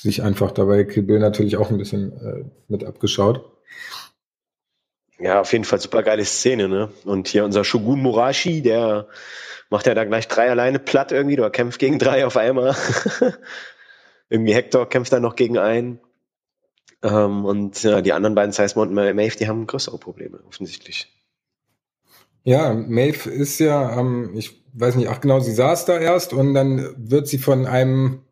sich einfach dabei Kill Bill natürlich auch ein bisschen äh, mit abgeschaut. Ja, auf jeden Fall super geile Szene, ne? Und hier unser Shogun Murashi, der macht ja da gleich drei alleine platt irgendwie, oder kämpft gegen drei auf einmal. [laughs] irgendwie Hector kämpft dann noch gegen einen. Ähm, und ja, die anderen beiden, Sizemore und Maeve, die haben größere Probleme, offensichtlich. Ja, Maeve ist ja, ähm, ich weiß nicht, ach genau, sie saß da erst und dann wird sie von einem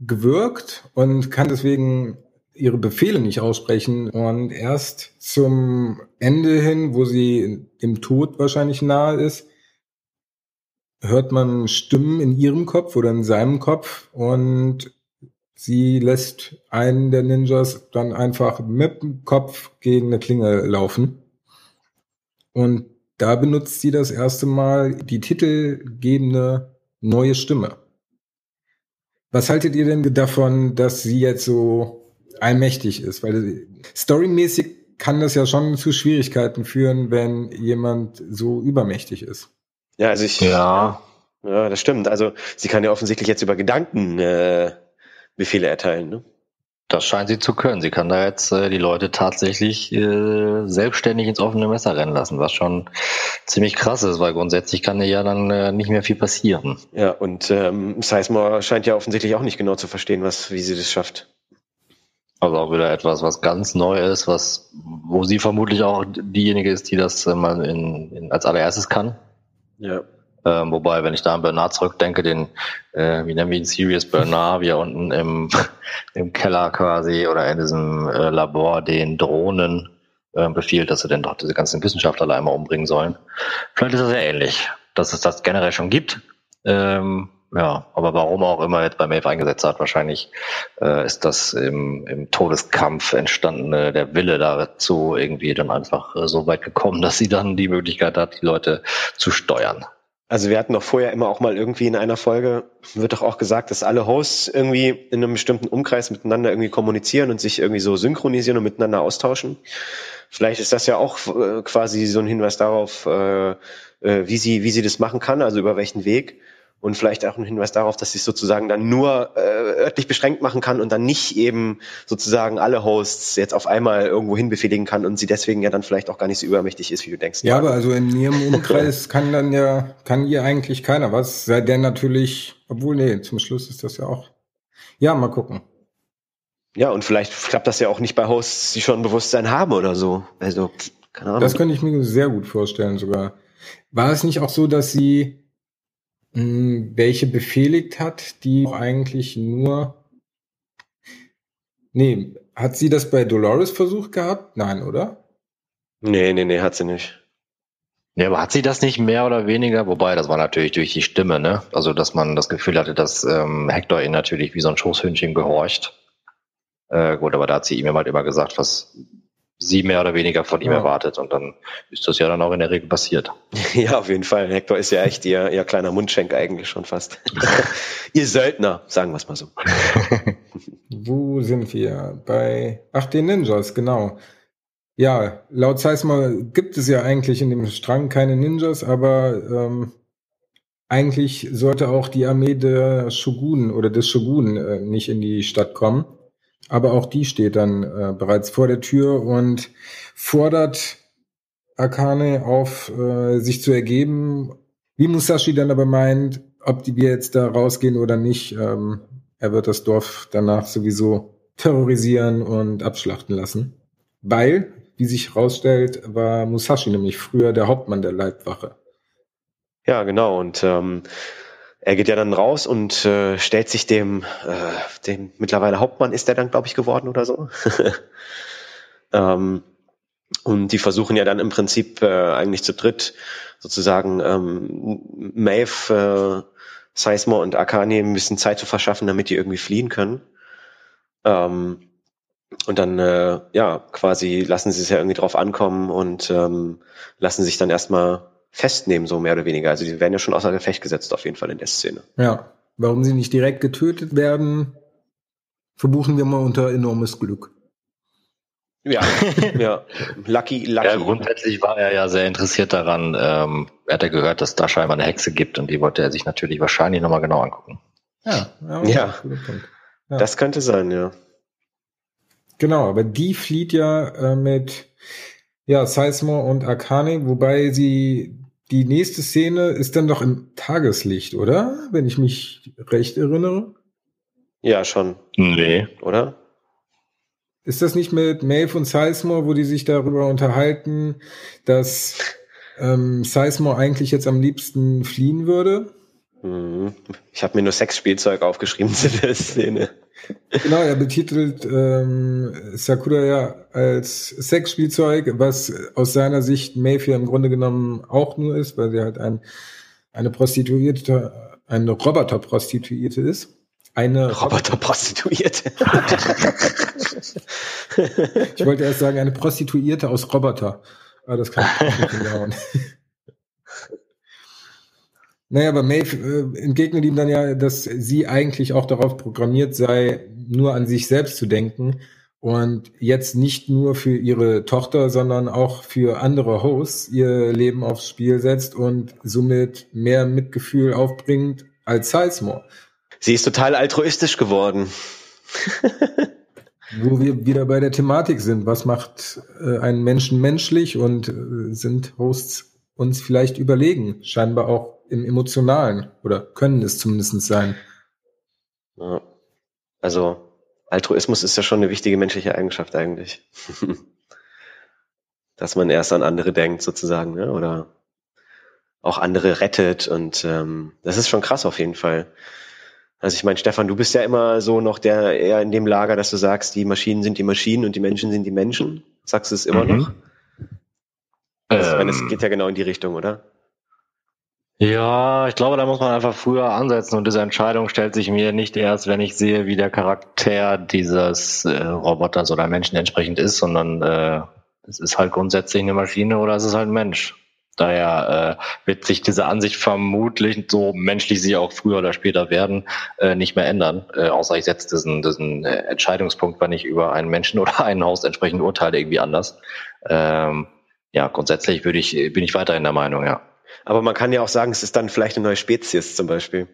gewürgt und kann deswegen ihre Befehle nicht aussprechen und erst zum Ende hin, wo sie dem Tod wahrscheinlich nahe ist, hört man Stimmen in ihrem Kopf oder in seinem Kopf und sie lässt einen der Ninjas dann einfach mit dem Kopf gegen eine Klinge laufen. Und da benutzt sie das erste Mal die titelgebende neue Stimme. Was haltet ihr denn davon, dass sie jetzt so allmächtig ist? Weil storymäßig kann das ja schon zu Schwierigkeiten führen, wenn jemand so übermächtig ist. Ja, also ich. Ja. Ja, das stimmt. Also sie kann ja offensichtlich jetzt über Gedanken äh, Befehle erteilen. Ne? Das scheint sie zu können. Sie kann da jetzt äh, die Leute tatsächlich äh, selbstständig ins offene Messer rennen lassen, was schon ziemlich krass ist, weil grundsätzlich kann ja dann äh, nicht mehr viel passieren. Ja, und ähm, Sizemore scheint ja offensichtlich auch nicht genau zu verstehen, was, wie sie das schafft. Also auch wieder etwas, was ganz neu ist, was, wo sie vermutlich auch diejenige ist, die das äh, mal in, in, als allererstes kann. Ja. Ähm, wobei, wenn ich da an Bernard zurückdenke, den, äh, wie nennen wir ihn, Sirius Bernard, wie er unten im, [laughs] im Keller quasi oder in diesem äh, Labor den Drohnen äh, befiehlt, dass sie denn doch diese ganzen Wissenschaftler einmal umbringen sollen. Vielleicht ist das ja ähnlich, dass es das generell schon gibt. Ähm, ja, aber warum auch immer jetzt bei Maeve eingesetzt hat, wahrscheinlich äh, ist das im, im Todeskampf entstandene, der Wille dazu irgendwie dann einfach äh, so weit gekommen, [laughs] dass sie dann die Möglichkeit hat, die Leute zu steuern. Also wir hatten doch vorher immer auch mal irgendwie in einer Folge, wird doch auch gesagt, dass alle Hosts irgendwie in einem bestimmten Umkreis miteinander irgendwie kommunizieren und sich irgendwie so synchronisieren und miteinander austauschen. Vielleicht ist das ja auch äh, quasi so ein Hinweis darauf, äh, äh, wie sie, wie sie das machen kann, also über welchen Weg und vielleicht auch ein Hinweis darauf, dass sie es sozusagen dann nur äh, örtlich beschränkt machen kann und dann nicht eben sozusagen alle Hosts jetzt auf einmal irgendwo hin befehligen kann und sie deswegen ja dann vielleicht auch gar nicht so übermächtig ist, wie du denkst. Ja, aber also in ihrem Umkreis [laughs] kann dann ja, kann ihr eigentlich keiner was, sei denn natürlich, obwohl, nee, zum Schluss ist das ja auch. Ja, mal gucken. Ja, und vielleicht klappt das ja auch nicht bei Hosts, die schon Bewusstsein haben oder so. Also, keine Ahnung. Das könnte ich mir sehr gut vorstellen sogar. War es nicht auch so, dass sie welche befehligt hat, die eigentlich nur. Nee, hat sie das bei Dolores versucht gehabt? Nein, oder? Nee, nee, nee, hat sie nicht. Ja, aber hat sie das nicht mehr oder weniger? Wobei, das war natürlich durch die Stimme, ne? Also, dass man das Gefühl hatte, dass ähm, Hector ihn natürlich wie so ein Schoßhündchen gehorcht. Äh, gut, aber da hat sie ihm halt immer gesagt, was sie mehr oder weniger von ihm ja. erwartet. Und dann ist das ja dann auch in der Regel passiert. [laughs] Ja, auf jeden Fall. Hector ist ja echt ihr, ihr kleiner Mundschenk eigentlich schon fast. [laughs] ihr Söldner, sagen wir es mal so. [laughs] Wo sind wir? Bei, ach, den Ninjas, genau. Ja, laut Seisma gibt es ja eigentlich in dem Strang keine Ninjas, aber ähm, eigentlich sollte auch die Armee der Shogun oder des Shogun äh, nicht in die Stadt kommen. Aber auch die steht dann äh, bereits vor der Tür und fordert Akane auf, äh, sich zu ergeben. Wie Musashi dann aber meint, ob die wir jetzt da rausgehen oder nicht, ähm, er wird das Dorf danach sowieso terrorisieren und abschlachten lassen. Weil, wie sich herausstellt, war Musashi nämlich früher der Hauptmann der Leibwache. Ja, genau. Und ähm, er geht ja dann raus und äh, stellt sich dem, äh, dem mittlerweile Hauptmann ist er dann, glaube ich, geworden oder so. [laughs] ähm, und die versuchen ja dann im Prinzip äh, eigentlich zu dritt sozusagen ähm, Maeve, äh, Sizemore und Akane ein bisschen Zeit zu verschaffen, damit die irgendwie fliehen können. Ähm, und dann, äh, ja, quasi lassen sie es ja irgendwie drauf ankommen und ähm, lassen sich dann erstmal festnehmen, so mehr oder weniger. Also die werden ja schon außer Gefecht gesetzt, auf jeden Fall in der Szene. Ja. Warum sie nicht direkt getötet werden, verbuchen wir mal unter enormes Glück. Ja, [laughs] ja. Lucky, lucky. Ja, grundsätzlich war er ja sehr interessiert daran. Ähm, er hat ja gehört, dass da scheinbar eine Hexe gibt und die wollte er sich natürlich wahrscheinlich nochmal genau angucken. Ja, ja, ja. ja. das könnte sein, ja. Genau, aber die flieht ja äh, mit ja, Sizemore und Akane, wobei sie die nächste Szene ist dann doch im Tageslicht, oder? Wenn ich mich recht erinnere. Ja, schon. Nee. Oder? Ist das nicht mit Maeve und Sizemore, wo die sich darüber unterhalten, dass ähm, Sizemore eigentlich jetzt am liebsten fliehen würde? Mhm. Ich habe mir nur Sexspielzeug aufgeschrieben zu der Szene. Genau, er betitelt ähm, Sakura ja als Sexspielzeug, was aus seiner Sicht Mayfair im Grunde genommen auch nur ist, weil sie halt ein, eine Prostituierte, eine Roboter-Prostituierte ist. Eine Roboter-Prostituierte. ich wollte erst sagen, eine Prostituierte aus Roboter. Aber das kann ich nicht hinhauen. [laughs] Naja, aber Maeve äh, entgegnet ihm dann ja, dass sie eigentlich auch darauf programmiert sei, nur an sich selbst zu denken und jetzt nicht nur für ihre Tochter, sondern auch für andere Hosts ihr Leben aufs Spiel setzt und somit mehr Mitgefühl aufbringt als Sizemore. Sie ist total altruistisch geworden. [laughs] Wo wir wieder bei der Thematik sind. Was macht äh, einen Menschen menschlich und äh, sind Hosts uns vielleicht überlegen? Scheinbar auch im Emotionalen oder können es zumindest sein. Ja. Also Altruismus ist ja schon eine wichtige menschliche Eigenschaft eigentlich. [laughs] Dass man erst an andere denkt sozusagen, ne? oder auch andere rettet und ähm, das ist schon krass auf jeden Fall. Also ich meine, Stefan, du bist ja immer so noch der eher in dem Lager, dass du sagst, die Maschinen sind die Maschinen und die Menschen sind die Menschen. Sagst du es immer mhm. noch? Also, ähm, ich meine, es geht ja genau in die Richtung, oder? Ja, ich glaube, da muss man einfach früher ansetzen und diese Entscheidung stellt sich mir nicht erst, wenn ich sehe, wie der Charakter dieses äh, Roboters oder Menschen entsprechend ist, sondern äh, es ist halt grundsätzlich eine Maschine oder es ist halt ein Mensch. Daher äh, wird sich diese Ansicht vermutlich, so menschlich sie auch früher oder später werden, äh, nicht mehr ändern. Äh, außer ich setze diesen, diesen äh, Entscheidungspunkt, wenn ich über einen Menschen [laughs] oder ein Haus entsprechend urteile, irgendwie anders. Ähm, ja, grundsätzlich würde ich, bin ich weiterhin der Meinung, ja. Aber man kann ja auch sagen, es ist dann vielleicht eine neue Spezies zum Beispiel.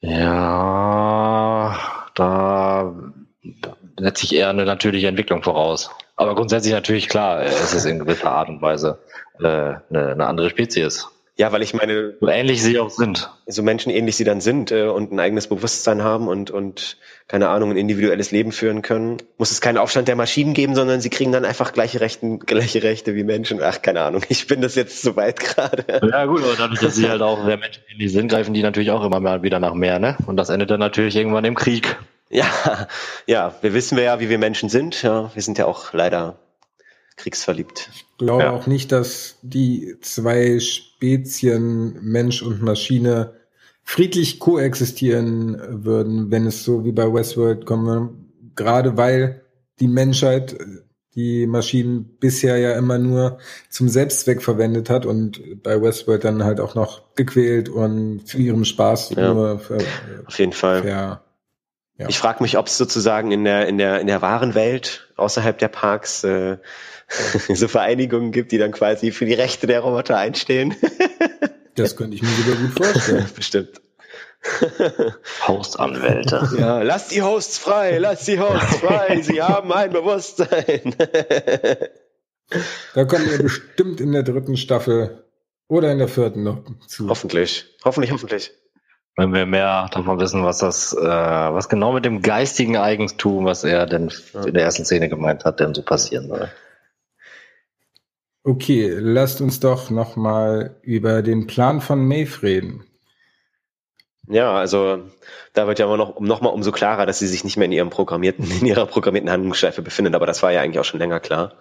Ja, da setze ich eher eine natürliche Entwicklung voraus. Aber grundsätzlich natürlich klar, es ist in gewisser Art und Weise äh, eine, eine andere Spezies. Ja, weil ich meine, so ähnlich sie auch sind. So Menschen ähnlich sie dann sind äh, und ein eigenes Bewusstsein haben und, und, keine Ahnung, ein individuelles Leben führen können, muss es keinen Aufstand der Maschinen geben, sondern sie kriegen dann einfach gleiche, Rechten, gleiche Rechte wie Menschen. Ach, keine Ahnung, ich bin das jetzt so weit gerade. Ja gut, aber dadurch, dass sie halt auch sehr menschenähnlich sind, greifen die natürlich auch immer mal wieder nach mehr, ne? Und das endet dann natürlich irgendwann im Krieg. Ja, ja, wir wissen ja, wie wir Menschen sind. Ja, wir sind ja auch leider kriegsverliebt. Ich glaube ja. auch nicht, dass die zwei Spezien Mensch und Maschine friedlich koexistieren würden, wenn es so wie bei Westworld komme. Gerade weil die Menschheit die Maschinen bisher ja immer nur zum Selbstzweck verwendet hat und bei Westworld dann halt auch noch gequält und zu ihrem Spaß ja, nur für, auf jeden Fall. Für, ja. Ich frage mich, ob es sozusagen in der in der in der wahren Welt außerhalb der Parks äh, [laughs] so Vereinigungen gibt, die dann quasi für die Rechte der Roboter einstehen. [laughs] das könnte ich mir sogar gut vorstellen. [laughs] Bestimmt. Hostanwälte. Ja, lasst die Hosts frei, lasst die Hosts frei, sie haben ein Bewusstsein. da kommen wir bestimmt in der dritten Staffel oder in der vierten noch zu. Hoffentlich, hoffentlich, hoffentlich. Wenn wir mehr davon wissen, was das, äh, was genau mit dem geistigen Eigentum, was er denn in der ersten Szene gemeint hat, denn so passieren soll. Okay, lasst uns doch nochmal über den Plan von Maeve reden. Ja, also da wird ja immer noch, noch mal umso klarer, dass sie sich nicht mehr in ihrem programmierten, in ihrer programmierten Handlungsschleife befindet, aber das war ja eigentlich auch schon länger klar.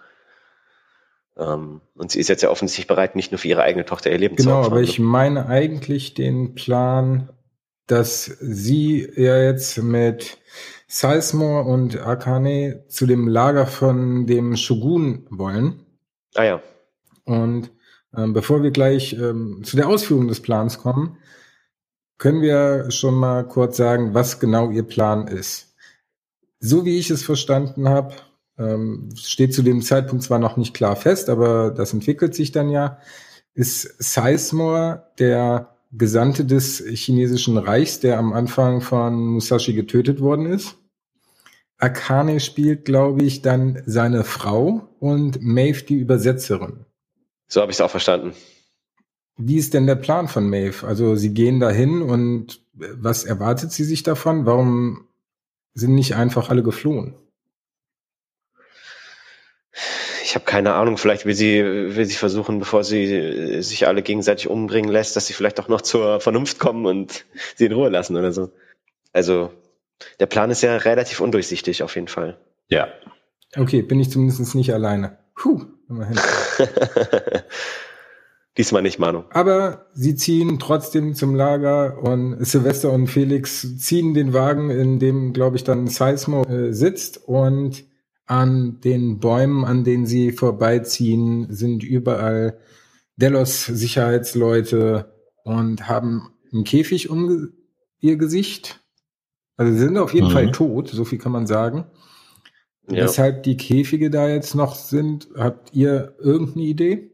Ähm, und sie ist jetzt ja offensichtlich bereit, nicht nur für ihre eigene Tochter ihr Leben genau, zu opfern. Genau, aber ich meine eigentlich den Plan, dass sie ja jetzt mit Sizemore und Akane zu dem Lager von dem Shogun wollen. Ah ja. Und ähm, bevor wir gleich ähm, zu der Ausführung des Plans kommen, können wir schon mal kurz sagen, was genau Ihr Plan ist. So wie ich es verstanden habe, ähm, steht zu dem Zeitpunkt zwar noch nicht klar fest, aber das entwickelt sich dann ja, ist Sizemore der Gesandte des chinesischen Reichs, der am Anfang von Musashi getötet worden ist. Akane spielt, glaube ich, dann seine Frau und Maeve die Übersetzerin. So habe ich es auch verstanden. Wie ist denn der Plan von Maeve? Also sie gehen dahin und was erwartet sie sich davon? Warum sind nicht einfach alle geflohen? Ich habe keine Ahnung. Vielleicht will sie, will sie versuchen, bevor sie sich alle gegenseitig umbringen lässt, dass sie vielleicht auch noch zur Vernunft kommen und sie in Ruhe lassen oder so. Also der Plan ist ja relativ undurchsichtig auf jeden Fall. Ja. Okay, bin ich zumindest nicht alleine. Puh, immerhin. [laughs] Diesmal nicht, Manu. Aber sie ziehen trotzdem zum Lager und Silvester und Felix ziehen den Wagen, in dem, glaube ich, dann Seismo äh, sitzt und an den Bäumen, an denen sie vorbeiziehen, sind überall Delos Sicherheitsleute und haben einen Käfig um ihr Gesicht. Also sie sind auf jeden mhm. Fall tot, so viel kann man sagen. Ja. Weshalb die Käfige da jetzt noch sind, habt ihr irgendeine Idee?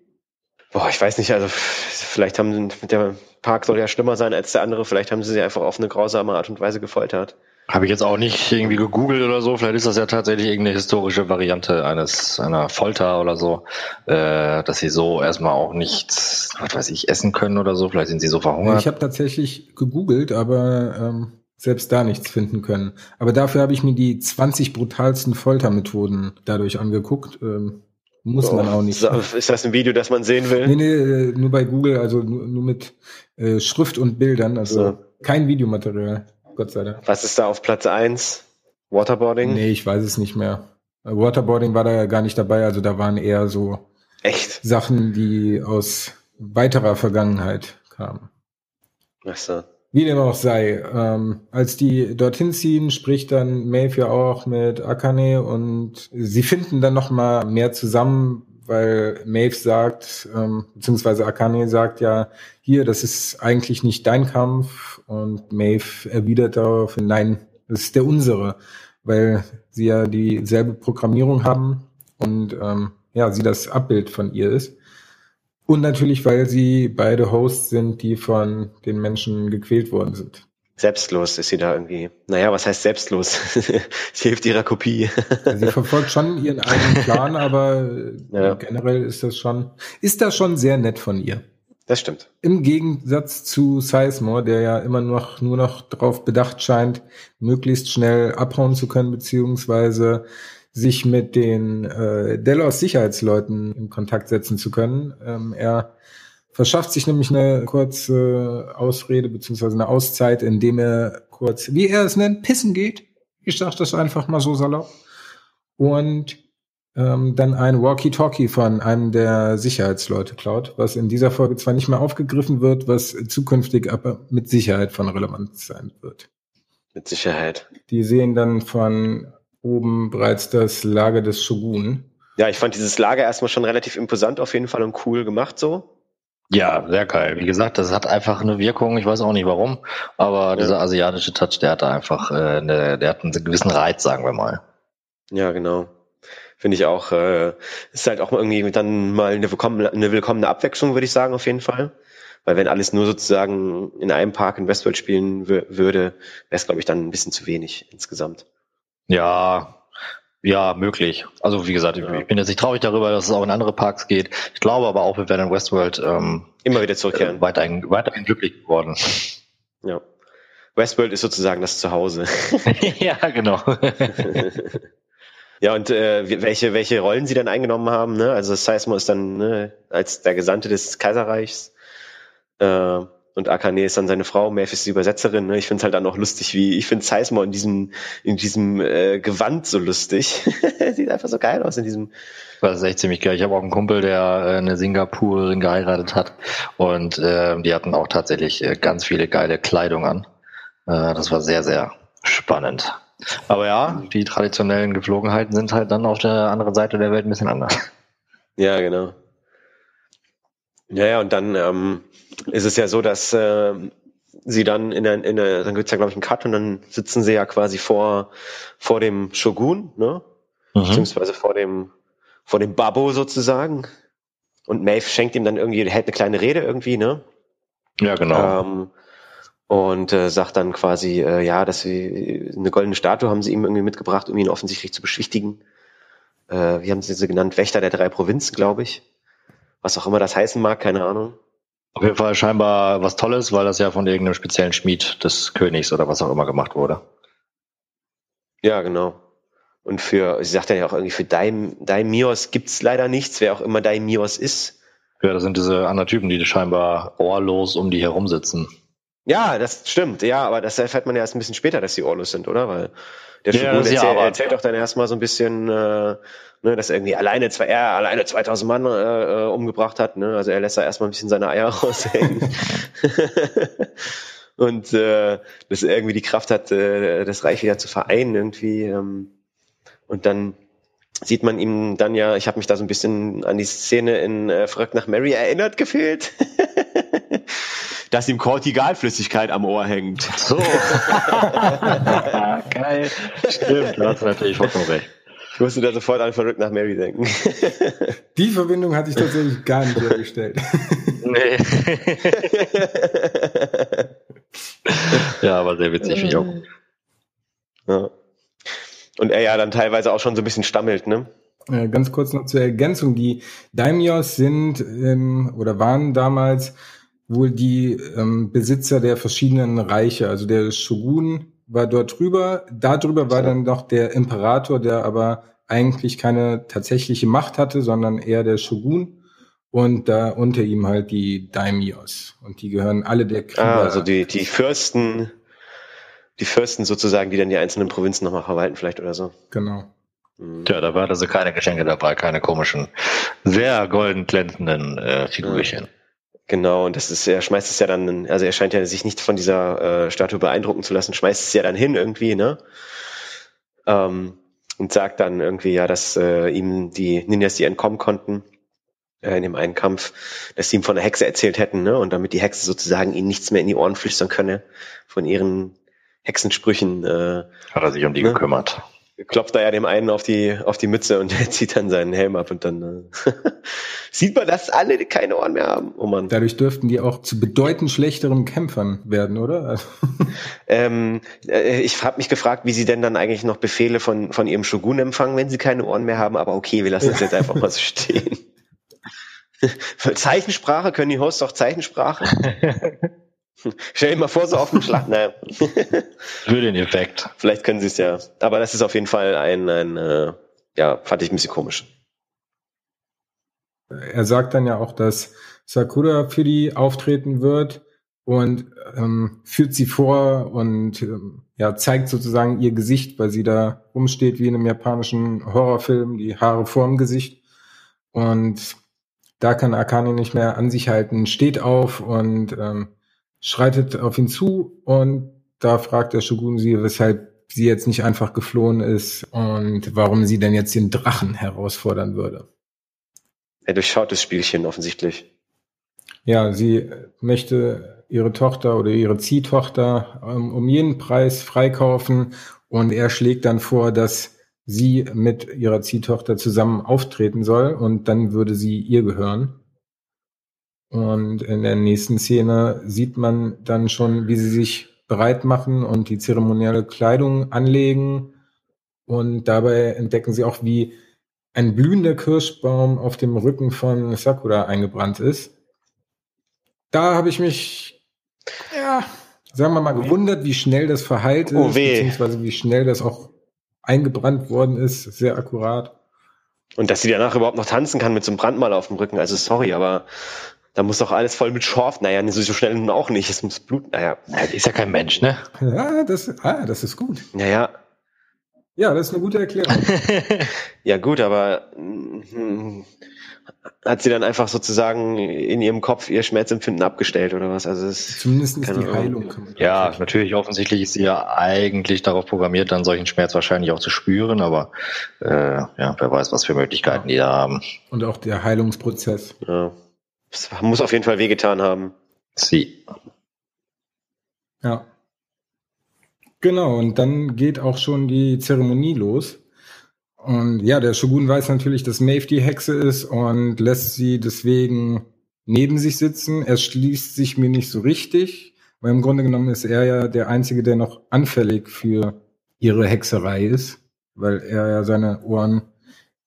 Boah, ich weiß nicht, also vielleicht haben sie, der Park soll ja schlimmer sein als der andere, vielleicht haben sie sie einfach auf eine grausame Art und Weise gefoltert. Habe ich jetzt auch nicht irgendwie gegoogelt oder so. Vielleicht ist das ja tatsächlich irgendeine historische Variante eines einer Folter oder so, äh, dass sie so erstmal auch nichts, was weiß ich, essen können oder so. Vielleicht sind sie so verhungert. Ich habe tatsächlich gegoogelt, aber ähm, selbst da nichts finden können. Aber dafür habe ich mir die 20 brutalsten Foltermethoden dadurch angeguckt. Ähm, muss oh, man auch nicht. Ist das ein Video, das man sehen will? Nee, nee, äh, nur bei Google, also nur, mit äh, Schrift und Bildern, also so. kein Videomaterial, Gott sei Dank. Was ist da auf Platz eins? Waterboarding? Nee, ich weiß es nicht mehr. Waterboarding war da ja gar nicht dabei, also da waren eher so Echt? Sachen, die aus weiterer Vergangenheit kamen. Ach so. Wie dem auch sei, ähm, als die dorthin ziehen, spricht dann Maeve ja auch mit Akane und sie finden dann noch mal mehr zusammen, weil Maeve sagt, ähm, beziehungsweise Akane sagt ja, hier, das ist eigentlich nicht dein Kampf und Maeve erwidert darauf, nein, das ist der unsere, weil sie ja dieselbe Programmierung haben und ähm, ja, sie das Abbild von ihr ist. Und natürlich, weil sie beide Hosts sind, die von den Menschen gequält worden sind. Selbstlos ist sie da irgendwie. Naja, was heißt selbstlos? [laughs] sie hilft ihrer Kopie. sie verfolgt schon ihren eigenen Plan, [laughs] aber ja. generell ist das schon, ist das schon sehr nett von ihr. Das stimmt. Im Gegensatz zu Sizemore, der ja immer noch nur noch darauf bedacht scheint, möglichst schnell abhauen zu können, beziehungsweise sich mit den äh, Delos Sicherheitsleuten in Kontakt setzen zu können. Ähm, er verschafft sich nämlich eine kurze Ausrede beziehungsweise eine Auszeit, indem er kurz, wie er es nennt, pissen geht. Ich sage das einfach mal so salopp. Und ähm, dann ein Walkie-Talkie von einem der Sicherheitsleute klaut, was in dieser Folge zwar nicht mehr aufgegriffen wird, was zukünftig aber mit Sicherheit von Relevanz sein wird. Mit Sicherheit. Die sehen dann von oben bereits das Lager des Shogun. Ja, ich fand dieses Lager erstmal schon relativ imposant auf jeden Fall und cool gemacht so. Ja, sehr geil. Wie gesagt, das hat einfach eine Wirkung, ich weiß auch nicht warum, aber ja. dieser asiatische Touch, der hat da einfach, äh, eine, der hat einen gewissen Reiz, sagen wir mal. Ja, genau. Finde ich auch, äh, ist halt auch irgendwie dann mal eine willkommene, eine willkommene Abwechslung, würde ich sagen, auf jeden Fall. Weil wenn alles nur sozusagen in einem Park in Westworld spielen würde, wäre es, glaube ich, dann ein bisschen zu wenig insgesamt. Ja, ja, möglich. Also wie gesagt, ja. ich bin jetzt nicht traurig darüber, dass es auch in andere Parks geht. Ich glaube aber auch, wir werden in Westworld ähm, immer wieder zurückkehren. Äh, weiterhin, weiterhin glücklich geworden. Ja. Westworld ist sozusagen das Zuhause. [laughs] [laughs] ja, genau. ja, und äh, welche, welche Rollen sie dann eingenommen haben, ne? Also Seismo ist dann ne, als der Gesandte des Kaiserreichs. Äh, und Akane ist dann seine Frau, Maeve ist die Übersetzerin. Ne? Ich finde es halt dann auch lustig, wie ich finde Sizemore in diesem in diesem äh, Gewand so lustig. [laughs] Sieht einfach so geil aus in diesem. Das ist echt ziemlich geil. Ich habe auch einen Kumpel, der äh, eine Singapurerin geheiratet hat und äh, die hatten auch tatsächlich äh, ganz viele geile Kleidung an. Äh, das war sehr sehr spannend. Aber ja, die traditionellen Geflogenheiten sind halt dann auf der anderen Seite der Welt ein bisschen anders. Ja, genau. Ja, ja, und dann ähm, ist es ja so, dass äh, sie dann in der, in der dann gibt's ja, glaube ich, einen Cut und dann sitzen sie ja quasi vor, vor dem Shogun, ne? Mhm. Beziehungsweise vor dem, vor dem Babbo sozusagen. Und Maeve schenkt ihm dann irgendwie, hält eine kleine Rede irgendwie, ne? Ja, genau. Ähm, und äh, sagt dann quasi, äh, ja, dass sie eine goldene Statue haben sie ihm irgendwie mitgebracht, um ihn offensichtlich zu beschwichtigen. Äh, wie haben sie sie genannt? Wächter der drei Provinzen, glaube ich was auch immer das heißen mag, keine Ahnung. Auf jeden Fall scheinbar was Tolles, weil das ja von irgendeinem speziellen Schmied des Königs oder was auch immer gemacht wurde. Ja, genau. Und für, sie sagt ja auch irgendwie, für Daim, Daimios gibt's leider nichts, wer auch immer Daimios ist. Ja, das sind diese anderen Typen, die scheinbar ohrlos um die herumsitzen. Ja, das stimmt, ja, aber das erfährt man ja erst ein bisschen später, dass sie Orlus sind, oder? Weil der Ja, Shogun das ja, erzählt, doch dann erstmal so ein bisschen, äh, ne, dass er irgendwie alleine zwei, er alleine 2000 Mann äh, äh, umgebracht hat, ne? Also er lässt da erstmal ein bisschen seine Eier [laughs] raushängen. [laughs] Und äh, dass er irgendwie die Kraft hat, äh, das Reich wieder zu vereinen irgendwie. Ähm, und dann sieht man ihm dann ja, ich habe mich da so ein bisschen an die Szene in äh, Verrückt nach Mary erinnert gefehlt. [laughs] dass ihm Kortigalflüssigkeit am Ohr hängt. So. [laughs] Geil. Stimmt, da hast du natürlich vollkommen recht. Ich musste da sofort an Verrückt nach Mary denken. [laughs] Die Verbindung hatte ich tatsächlich gar nicht hergestellt. Nee. [laughs] ja, aber sehr witzig, finde ich auch. ja. Und er ja dann teilweise auch schon so ein bisschen stammelt, ne? Äh, Ganz kurz noch zur Ergänzung. Die Daimios sind ähm, oder waren damals wohl die ähm, Besitzer der verschiedenen Reiche. Also der Shogun war dort drüber. Darüber war So. dann noch der Imperator, der aber eigentlich keine tatsächliche Macht hatte, sondern eher der Shogun. Und da unter ihm halt die Daimios. Und die gehören alle der Krieger. Ah, also die, die Fürsten, die Fürsten sozusagen, die dann die einzelnen Provinzen nochmal verwalten vielleicht oder so. Genau. Mhm. Tja, da waren also keine Geschenke dabei, keine komischen, sehr golden glänzenden äh, Figürchen. Genau, und das ist, er schmeißt es ja dann, also er scheint ja sich nicht von dieser äh, Statue beeindrucken zu lassen, schmeißt es ja dann hin irgendwie, ne? Ähm, und sagt dann irgendwie ja, dass äh, ihm die Ninjas, die entkommen konnten, äh, in dem einen Kampf, dass sie ihm von der Hexe erzählt hätten, ne? Und damit die Hexe sozusagen ihnen nichts mehr in die Ohren flüstern könne von ihren Hexensprüchen, äh, Hat er sich um die Ne? gekümmert. Klopft er ja dem einen auf die auf die Mütze und [laughs] der zieht dann seinen Helm ab und dann äh, [laughs] sieht man, dass alle keine Ohren mehr haben. Oh Mann. Dadurch dürften die auch zu bedeutend schlechteren Kämpfern werden, oder? [laughs] Also, Ähm, äh, ich habe mich gefragt, wie sie denn dann eigentlich noch Befehle von, von ihrem Shogun empfangen, wenn sie keine Ohren mehr haben. Aber okay, wir lassen es jetzt einfach mal so stehen. Zeichensprache, können die Hosts auch Zeichensprache? [laughs] Stell dir mal vor, so auf dem Schlacht. Naja, Für den Effekt. vielleicht können sie es ja. Aber das ist auf jeden Fall ein, ein äh, ja, fand ich ein bisschen komisch. er sagt dann ja auch, dass Sakura für die auftreten wird und ähm, führt sie vor und ähm, ja, zeigt sozusagen ihr Gesicht, weil sie da rumsteht wie in einem japanischen Horrorfilm, die Haare vorm Gesicht. Und da kann Akane nicht mehr an sich halten, steht auf und ähm, schreitet auf ihn zu und da fragt der Shogun sie, weshalb sie jetzt nicht einfach geflohen ist und warum sie denn jetzt den Drachen herausfordern würde. Er durchschaut das Spielchen offensichtlich. Ja, sie möchte ihre Tochter oder ihre Ziehtochter ähm, um jeden Preis freikaufen und er schlägt dann vor, dass sie mit ihrer Ziehtochter zusammen auftreten soll und dann würde sie ihr gehören. Und in der nächsten Szene sieht man dann schon, wie sie sich bereit machen und die zeremonielle Kleidung anlegen. Und dabei entdecken sie auch, wie ein blühender Kirschbaum auf dem Rücken von Sakura eingebrannt ist. Da habe ich mich, ja, sagen wir mal, gewundert, wie schnell das verheilt ist, Oh beziehungsweise wie schnell das auch eingebrannt worden ist. Sehr akkurat. Und dass sie danach überhaupt noch tanzen kann mit so einem Brandmal auf dem Rücken. Also sorry, aber da muss doch alles voll mit Schorf. Naja, so so schnell nun auch nicht. Es muss Blut. Naja, Ja, die ist ja kein Mensch, ne? Ja, das, ah, das ist gut. naja, Ja, das ist eine gute Erklärung. [laughs] ja gut, aber mm, hat sie dann einfach sozusagen in ihrem Kopf ihr Schmerzempfinden abgestellt oder was? Also es Zumindest ist die. Heilung. Ja, natürlich, offensichtlich ist sie ja eigentlich darauf programmiert, dann solchen Schmerz wahrscheinlich auch zu spüren, aber äh, ja, wer weiß, was für Möglichkeiten die da haben. Und auch der Heilungsprozess. ja, es muss auf jeden Fall wehgetan haben. Sie. Ja. Genau, und dann geht auch schon die Zeremonie los. Und ja, der Shogun weiß natürlich, dass Maeve die Hexe ist und lässt sie deswegen neben sich sitzen. Er schließt sich mir nicht so richtig, weil im Grunde genommen ist er ja der Einzige, der noch anfällig für ihre Hexerei ist, weil er ja seine Ohren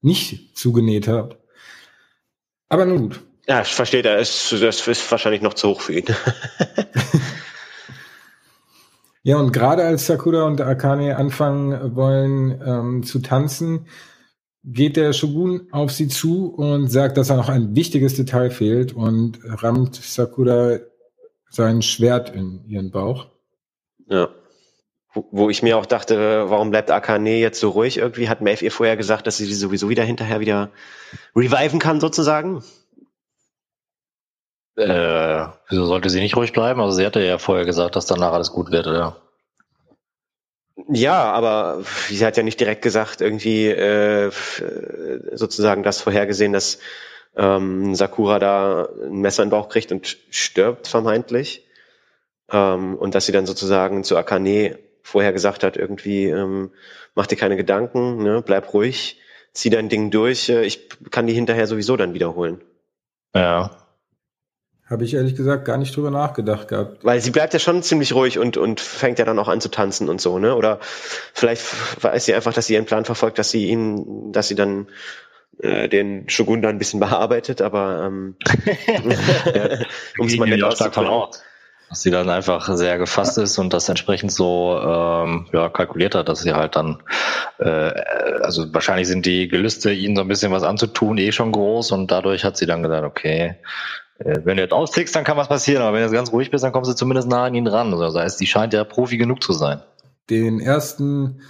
nicht zugenäht hat. Aber nun gut. Ja, ich verstehe, das ist, wahrscheinlich noch zu hoch für ihn. [laughs] Ja, und gerade als Sakura und Akane anfangen wollen ähm, zu tanzen, geht der Shogun auf sie zu und sagt, dass da noch ein wichtiges Detail fehlt und rammt Sakura sein Schwert in ihren Bauch. Ja. Wo, ich mir auch dachte, warum bleibt Akane jetzt so ruhig irgendwie? Hat Maeve ihr vorher gesagt, dass sie die sowieso wieder hinterher wieder reviven kann, sozusagen? Äh, wieso sollte sie nicht ruhig bleiben? Also sie hatte ja vorher gesagt, dass danach alles gut wird, oder? Ja, aber sie hat ja nicht direkt gesagt, irgendwie äh, sozusagen das vorhergesehen, dass ähm, Sakura da ein Messer in den Bauch kriegt und stirbt vermeintlich. Ähm, und dass sie dann sozusagen zu Akane vorher gesagt hat, irgendwie, ähm, mach dir keine Gedanken, ne, bleib ruhig, zieh dein Ding durch, äh, ich kann die hinterher sowieso dann wiederholen. Ja. Habe ich ehrlich gesagt gar nicht drüber nachgedacht gehabt. Weil sie bleibt ja schon ziemlich ruhig und, und fängt ja dann auch an zu tanzen und so, ne? Oder vielleicht weiß sie einfach, dass sie ihren Plan verfolgt, dass sie ihn, dass sie dann äh, den Shogun da ein bisschen bearbeitet, aber ähm, [laughs] ja, um es mal nett auszudrücken dass sie dann einfach sehr gefasst ist und das entsprechend so ähm, ja, kalkuliert hat, dass sie halt dann, äh, also wahrscheinlich sind die Gelüste, ihnen so ein bisschen was anzutun, eh schon groß und dadurch hat sie dann gesagt, okay, wenn du jetzt austickst, dann kann was passieren, aber wenn du jetzt ganz ruhig bist, dann kommst du zumindest nah an ihn ran. Also das heißt, die scheint ja Profi genug zu sein. Den ersten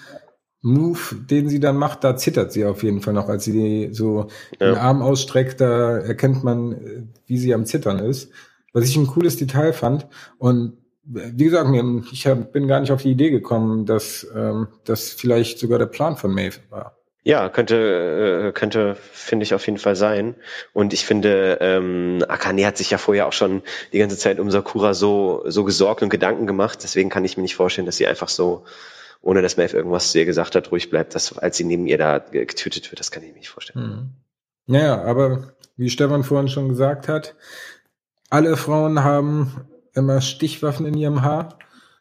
Move, den sie dann macht, da zittert sie auf jeden Fall noch, als sie die, so ja. den Arm ausstreckt, da erkennt man, wie sie am Zittern ist was ich ein cooles Detail fand. Und wie gesagt, ich bin gar nicht auf die Idee gekommen, dass ähm, das vielleicht sogar der Plan von Maeve war. Ja, könnte, äh, könnte, finde ich auf jeden Fall sein. Und ich finde, ähm, Akane hat sich ja vorher auch schon die ganze Zeit um Sakura so, so gesorgt und Gedanken gemacht. Deswegen kann ich mir nicht vorstellen, dass sie einfach so, ohne dass Maeve irgendwas zu ihr gesagt hat, ruhig bleibt, dass, als sie neben ihr da getötet wird. Das kann ich mir nicht vorstellen. Hm. Naja, aber wie Stefan vorhin schon gesagt hat, alle Frauen haben immer Stichwaffen in ihrem Haar.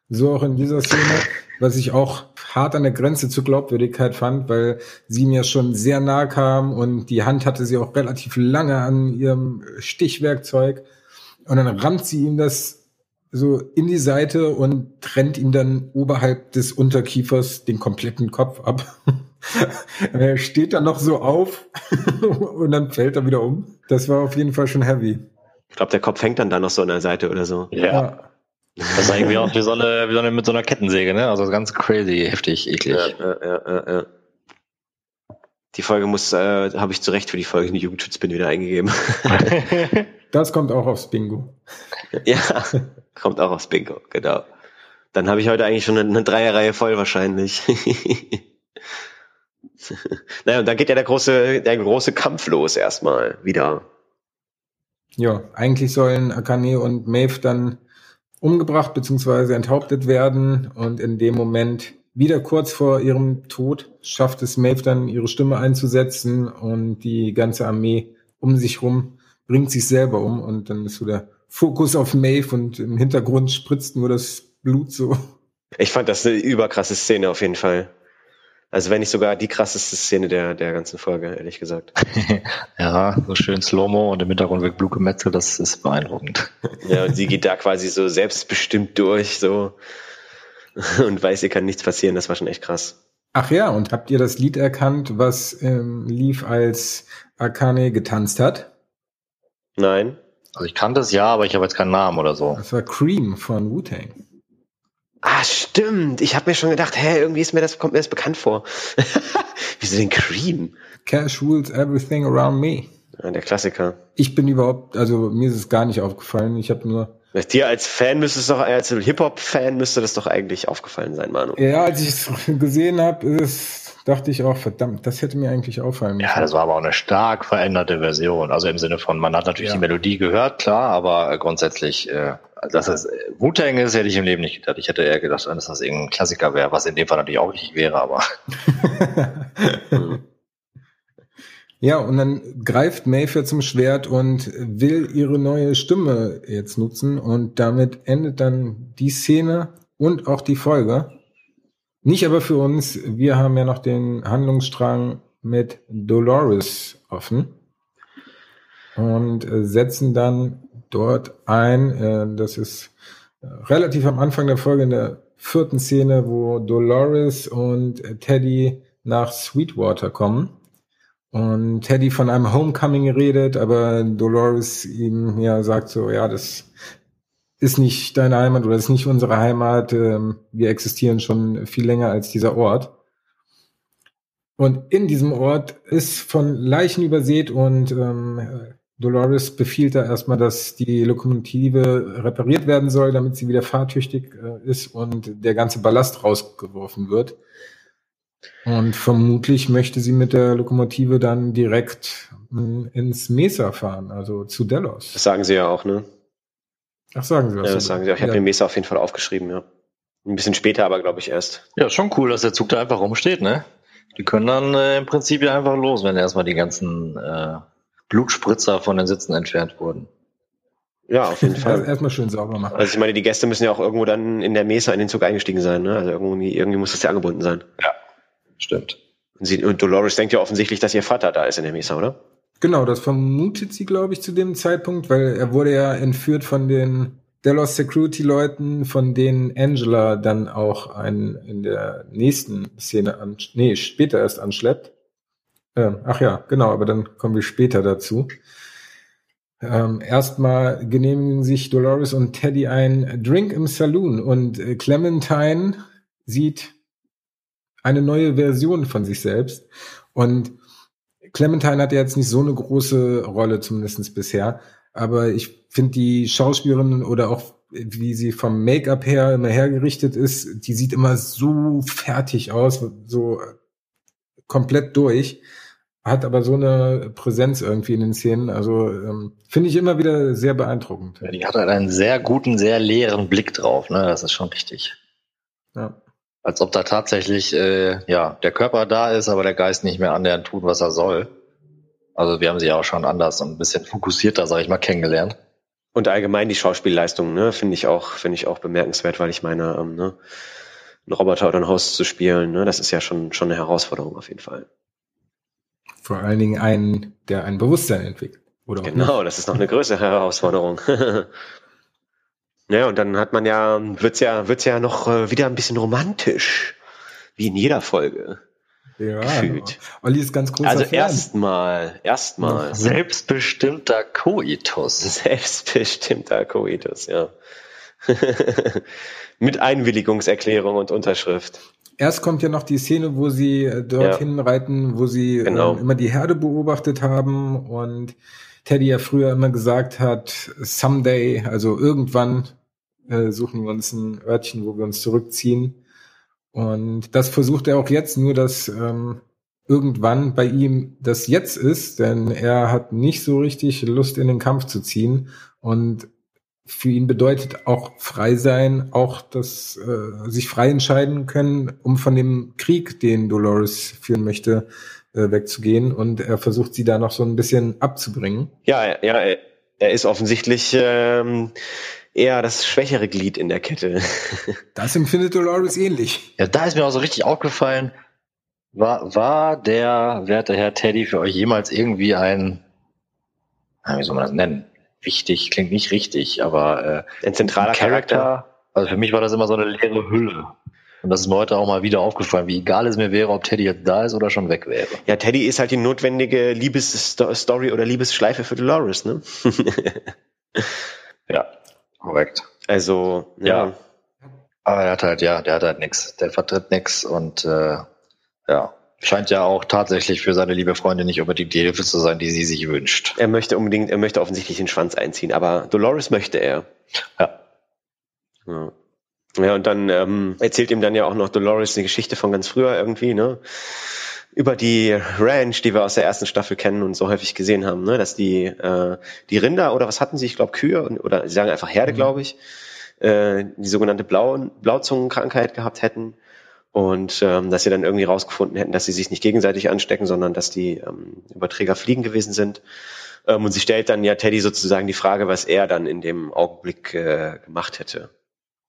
So auch in dieser Szene, was ich auch hart an der Grenze zur Glaubwürdigkeit fand, weil sie mir schon sehr nahe kam und die Hand hatte sie auch relativ lange an ihrem Stichwerkzeug. Und dann rammt sie ihm das so in die Seite und trennt ihm dann oberhalb des Unterkiefers den kompletten Kopf ab. [laughs] er steht dann noch so auf [laughs] und dann fällt er wieder um. Das war auf jeden Fall schon heavy. Ich glaube, der Kopf hängt dann da noch so an der Seite oder so. Ja. Das ist irgendwie auch wie so eine, wie so eine mit so einer Kettensäge, ne? Also ganz crazy, heftig, eklig. Ja, ja, ja, ja. Die Folge muss, äh, habe ich zu Recht für die Folge in die Jugendschutzbin wieder eingegeben. [laughs] das kommt auch aufs Bingo. Ja, kommt auch aufs Bingo, genau. Dann habe ich heute eigentlich schon eine, eine Dreierreihe voll wahrscheinlich. [laughs] naja, und dann geht ja der große, der große Kampf los erstmal wieder. Ja, eigentlich sollen Akane und Maeve dann umgebracht bzw. enthauptet werden und in dem Moment wieder kurz vor ihrem Tod schafft es Maeve dann ihre Stimme einzusetzen und die ganze Armee um sich rum bringt sich selber um und dann ist so der Fokus auf Maeve und im Hintergrund spritzt nur das Blut so. Ich fand das eine überkrasse Szene auf jeden Fall. Also wenn nicht sogar die krasseste Szene der, der ganzen Folge, ehrlich gesagt. [laughs] ja, so schön Slow-Mo und im Hintergrund wird Blut gemetzelt, das ist beeindruckend. ja, und sie geht da quasi so selbstbestimmt durch, so, und weiß, ihr kann nichts passieren, das war schon echt krass. Ach ja, und habt ihr das Lied erkannt, was ähm, lief, als Akane getanzt hat? Nein. Also ich kannte es ja, aber ich habe jetzt keinen Namen oder so. Das war Cream von Wu-Tang. Ah, stimmt. Ich habe mir schon gedacht, hä, irgendwie ist mir das, kommt mir das bekannt vor. [laughs] Wieso den Cream? Cash rules everything around me. Ja, der Klassiker. Ich bin überhaupt, also mir ist es gar nicht aufgefallen. Ich habe nur. Dir als Fan müsste es doch, als Hip-Hop-Fan müsste das doch eigentlich aufgefallen sein, Manu. Ja, als ich es [laughs] gesehen habe, ist dachte ich auch, verdammt, das hätte mir eigentlich auffallen müssen. Ja, das war aber auch eine stark veränderte Version. Also im Sinne von, man hat natürlich ja. die Melodie gehört, klar, aber grundsätzlich, äh, dass es Wu-Tang ist, hätte ich im Leben nicht gedacht. Ich hätte eher gedacht, dass das irgendein Klassiker wäre, was in dem Fall natürlich auch nicht wäre, aber. [laughs] Ja, und dann greift Mayfair zum Schwert und will ihre neue Stimme jetzt nutzen und damit endet dann die Szene und auch die Folge. Nicht aber für uns. Wir haben ja noch den Handlungsstrang mit Dolores offen und äh, setzen dann dort ein. Äh, das ist äh, relativ am Anfang der Folge in der vierten Szene, wo Dolores und Teddy nach Sweetwater kommen. Und Teddy von einem Homecoming redet, aber Dolores ihm ja sagt so, ja, das ist nicht deine Heimat oder ist nicht unsere Heimat. Ähm, wir existieren schon viel länger als dieser Ort. Und in diesem Ort ist von Leichen übersät und ähm, Dolores befiehlt da erstmal, dass die Lokomotive repariert werden soll, damit sie wieder fahrtüchtig äh, ist und der ganze Ballast rausgeworfen wird. Und vermutlich möchte sie mit der Lokomotive dann direkt äh, ins Mesa fahren, also zu Delos. Das sagen sie ja auch, ne? Ach, sagen sie das? Ja, das sagen sie auch. Ich ja. habe den Mesa auf jeden Fall aufgeschrieben, ja. Ein bisschen später aber, glaube ich, erst. Ja, schon cool, dass der Zug da einfach rumsteht, ne? Die können dann äh, im Prinzip ja einfach los, wenn erstmal die ganzen äh, Blutspritzer von den Sitzen entfernt wurden. Ja, auf jeden [laughs] Fall. Erstmal schön sauber machen. Also ich meine, die Gäste müssen ja auch irgendwo dann in der Mesa in den Zug eingestiegen sein, ne? Also irgendwie, irgendwie muss das ja angebunden sein. Ja, stimmt. Und, sie, und Dolores denkt ja offensichtlich, dass ihr Vater da ist in der Mesa, oder? Genau, das vermutet sie, glaube ich, zu dem Zeitpunkt, weil er wurde ja entführt von den Delos Security Leuten, von denen Angela dann auch einen in der nächsten Szene an, nee, später erst anschleppt. Ähm, ach ja, genau, aber dann kommen wir später dazu. Ähm, erstmal genehmigen sich Dolores und Teddy ein Drink im Saloon und äh, Clementine sieht eine neue Version von sich selbst. Und Clementine hat ja jetzt nicht so eine große Rolle, zumindest bisher. Aber ich finde die Schauspielerin oder auch wie sie vom Make-up her immer hergerichtet ist, die sieht immer so fertig aus, so komplett durch hat aber so eine Präsenz irgendwie in den Szenen. Also ähm, finde ich immer wieder sehr beeindruckend. Ja, die hat halt einen sehr guten, sehr leeren Blick drauf. Ne? Das ist schon richtig. Ja. Als ob da tatsächlich äh, ja der Körper da ist, aber der Geist nicht mehr annähernd tut, was er soll. Also wir haben sie auch schon anders und ein bisschen fokussierter, sage ich mal, kennengelernt. Und allgemein die Schauspielleistung, ne, finde ich auch, finde ich auch bemerkenswert, weil ich meine, ähm, ne, einen Roboter oder ein Host zu spielen, ne, das ist ja schon schon eine Herausforderung auf jeden Fall. Vor allen Dingen einen, der ein Bewusstsein entwickelt. Oder genau, das ist noch eine größere Herausforderung. [laughs] ja, und dann hat man ja, wird's ja, wird's ja noch äh, wieder ein bisschen romantisch. Wie in jeder Folge. Ja, gefühlt. Olli ist ganz großer Also erstmal, erstmal. Selbstbestimmter Koitus. [laughs] Selbstbestimmter Koitus, ja. [laughs] Mit Einwilligungserklärung und Unterschrift erst kommt ja noch die Szene, wo sie äh, dorthin ja. reiten, wo sie genau. äh, immer die Herde beobachtet haben und Teddy ja früher immer gesagt hat, someday, also irgendwann äh, suchen wir uns ein Örtchen, wo wir uns zurückziehen. Und das versucht er auch jetzt, nur dass ähm, irgendwann bei ihm das jetzt ist, denn er hat nicht so richtig Lust in den Kampf zu ziehen und für ihn bedeutet auch frei sein, auch das äh, sich frei entscheiden können, um von dem Krieg, den Dolores führen möchte, äh, wegzugehen. Und er versucht sie da noch so ein bisschen abzubringen. Ja, ja, er ist offensichtlich ähm, eher das schwächere Glied in der Kette. [laughs] das empfindet Dolores ähnlich. Ja, da ist mir auch so richtig aufgefallen, war, war der werte Herr Teddy für euch jemals irgendwie ein, wie soll man das nennen? wichtig, klingt nicht richtig, aber äh, ein zentraler Charakter. Charakter. Also für mich war das immer so eine leere Hülle. Und das ist mir heute auch mal wieder aufgefallen, wie egal es mir wäre, ob Teddy jetzt da ist oder schon weg wäre. Ja, Teddy ist halt die notwendige Liebesstory oder Liebesschleife für Dolores, ne? [laughs] ja, korrekt. Also, ja. ja. Aber er hat halt, ja, der hat halt nix. Der vertritt nix und äh, ja, Scheint ja auch tatsächlich für seine liebe Freundin nicht unbedingt die Hilfe zu sein, die sie sich wünscht. Er möchte unbedingt, er möchte offensichtlich den Schwanz einziehen, aber Dolores möchte er. Ja. Ja, ja und dann ähm, erzählt ihm dann ja auch noch Dolores eine Geschichte von ganz früher irgendwie, ne? Über die Ranch, die wir aus der ersten Staffel kennen und so häufig gesehen haben, ne? Dass die, äh, die Rinder oder was hatten sie, ich glaube Kühe oder sie sagen einfach Herde, mhm. glaube ich, äh, die sogenannte Blau Blauzungenkrankheit gehabt hätten und ähm, dass sie dann irgendwie rausgefunden hätten, dass sie sich nicht gegenseitig anstecken, sondern dass die ähm, Überträger Fliegen gewesen sind. Ähm, und sie stellt dann ja Teddy sozusagen die Frage, was er dann in dem Augenblick äh, gemacht hätte.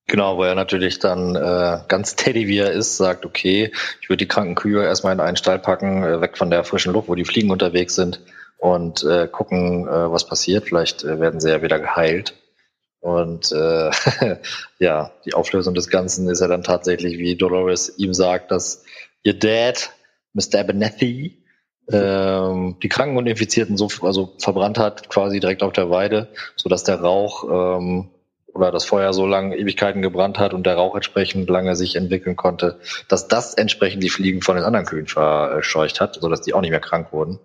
Genau, wo er natürlich dann äh, ganz Teddy wie er ist, sagt, okay, ich würde die kranken Kühe erstmal in einen Stall packen, äh, weg von der frischen Luft, wo die Fliegen unterwegs sind und äh, gucken, äh, was passiert. Vielleicht äh, werden sie ja wieder geheilt. Und äh, [laughs] ja, die Auflösung des Ganzen ist ja dann tatsächlich, wie Dolores ihm sagt, dass ihr Dad, Mr. Abernethy, ähm, die Kranken und Infizierten so also verbrannt hat, quasi direkt auf der Weide, so dass der Rauch ähm, oder das Feuer so lange Ewigkeiten gebrannt hat und der Rauch entsprechend lange sich entwickeln konnte, dass das entsprechend die Fliegen von den anderen Kühen verscheucht hat, sodass die auch nicht mehr krank wurden.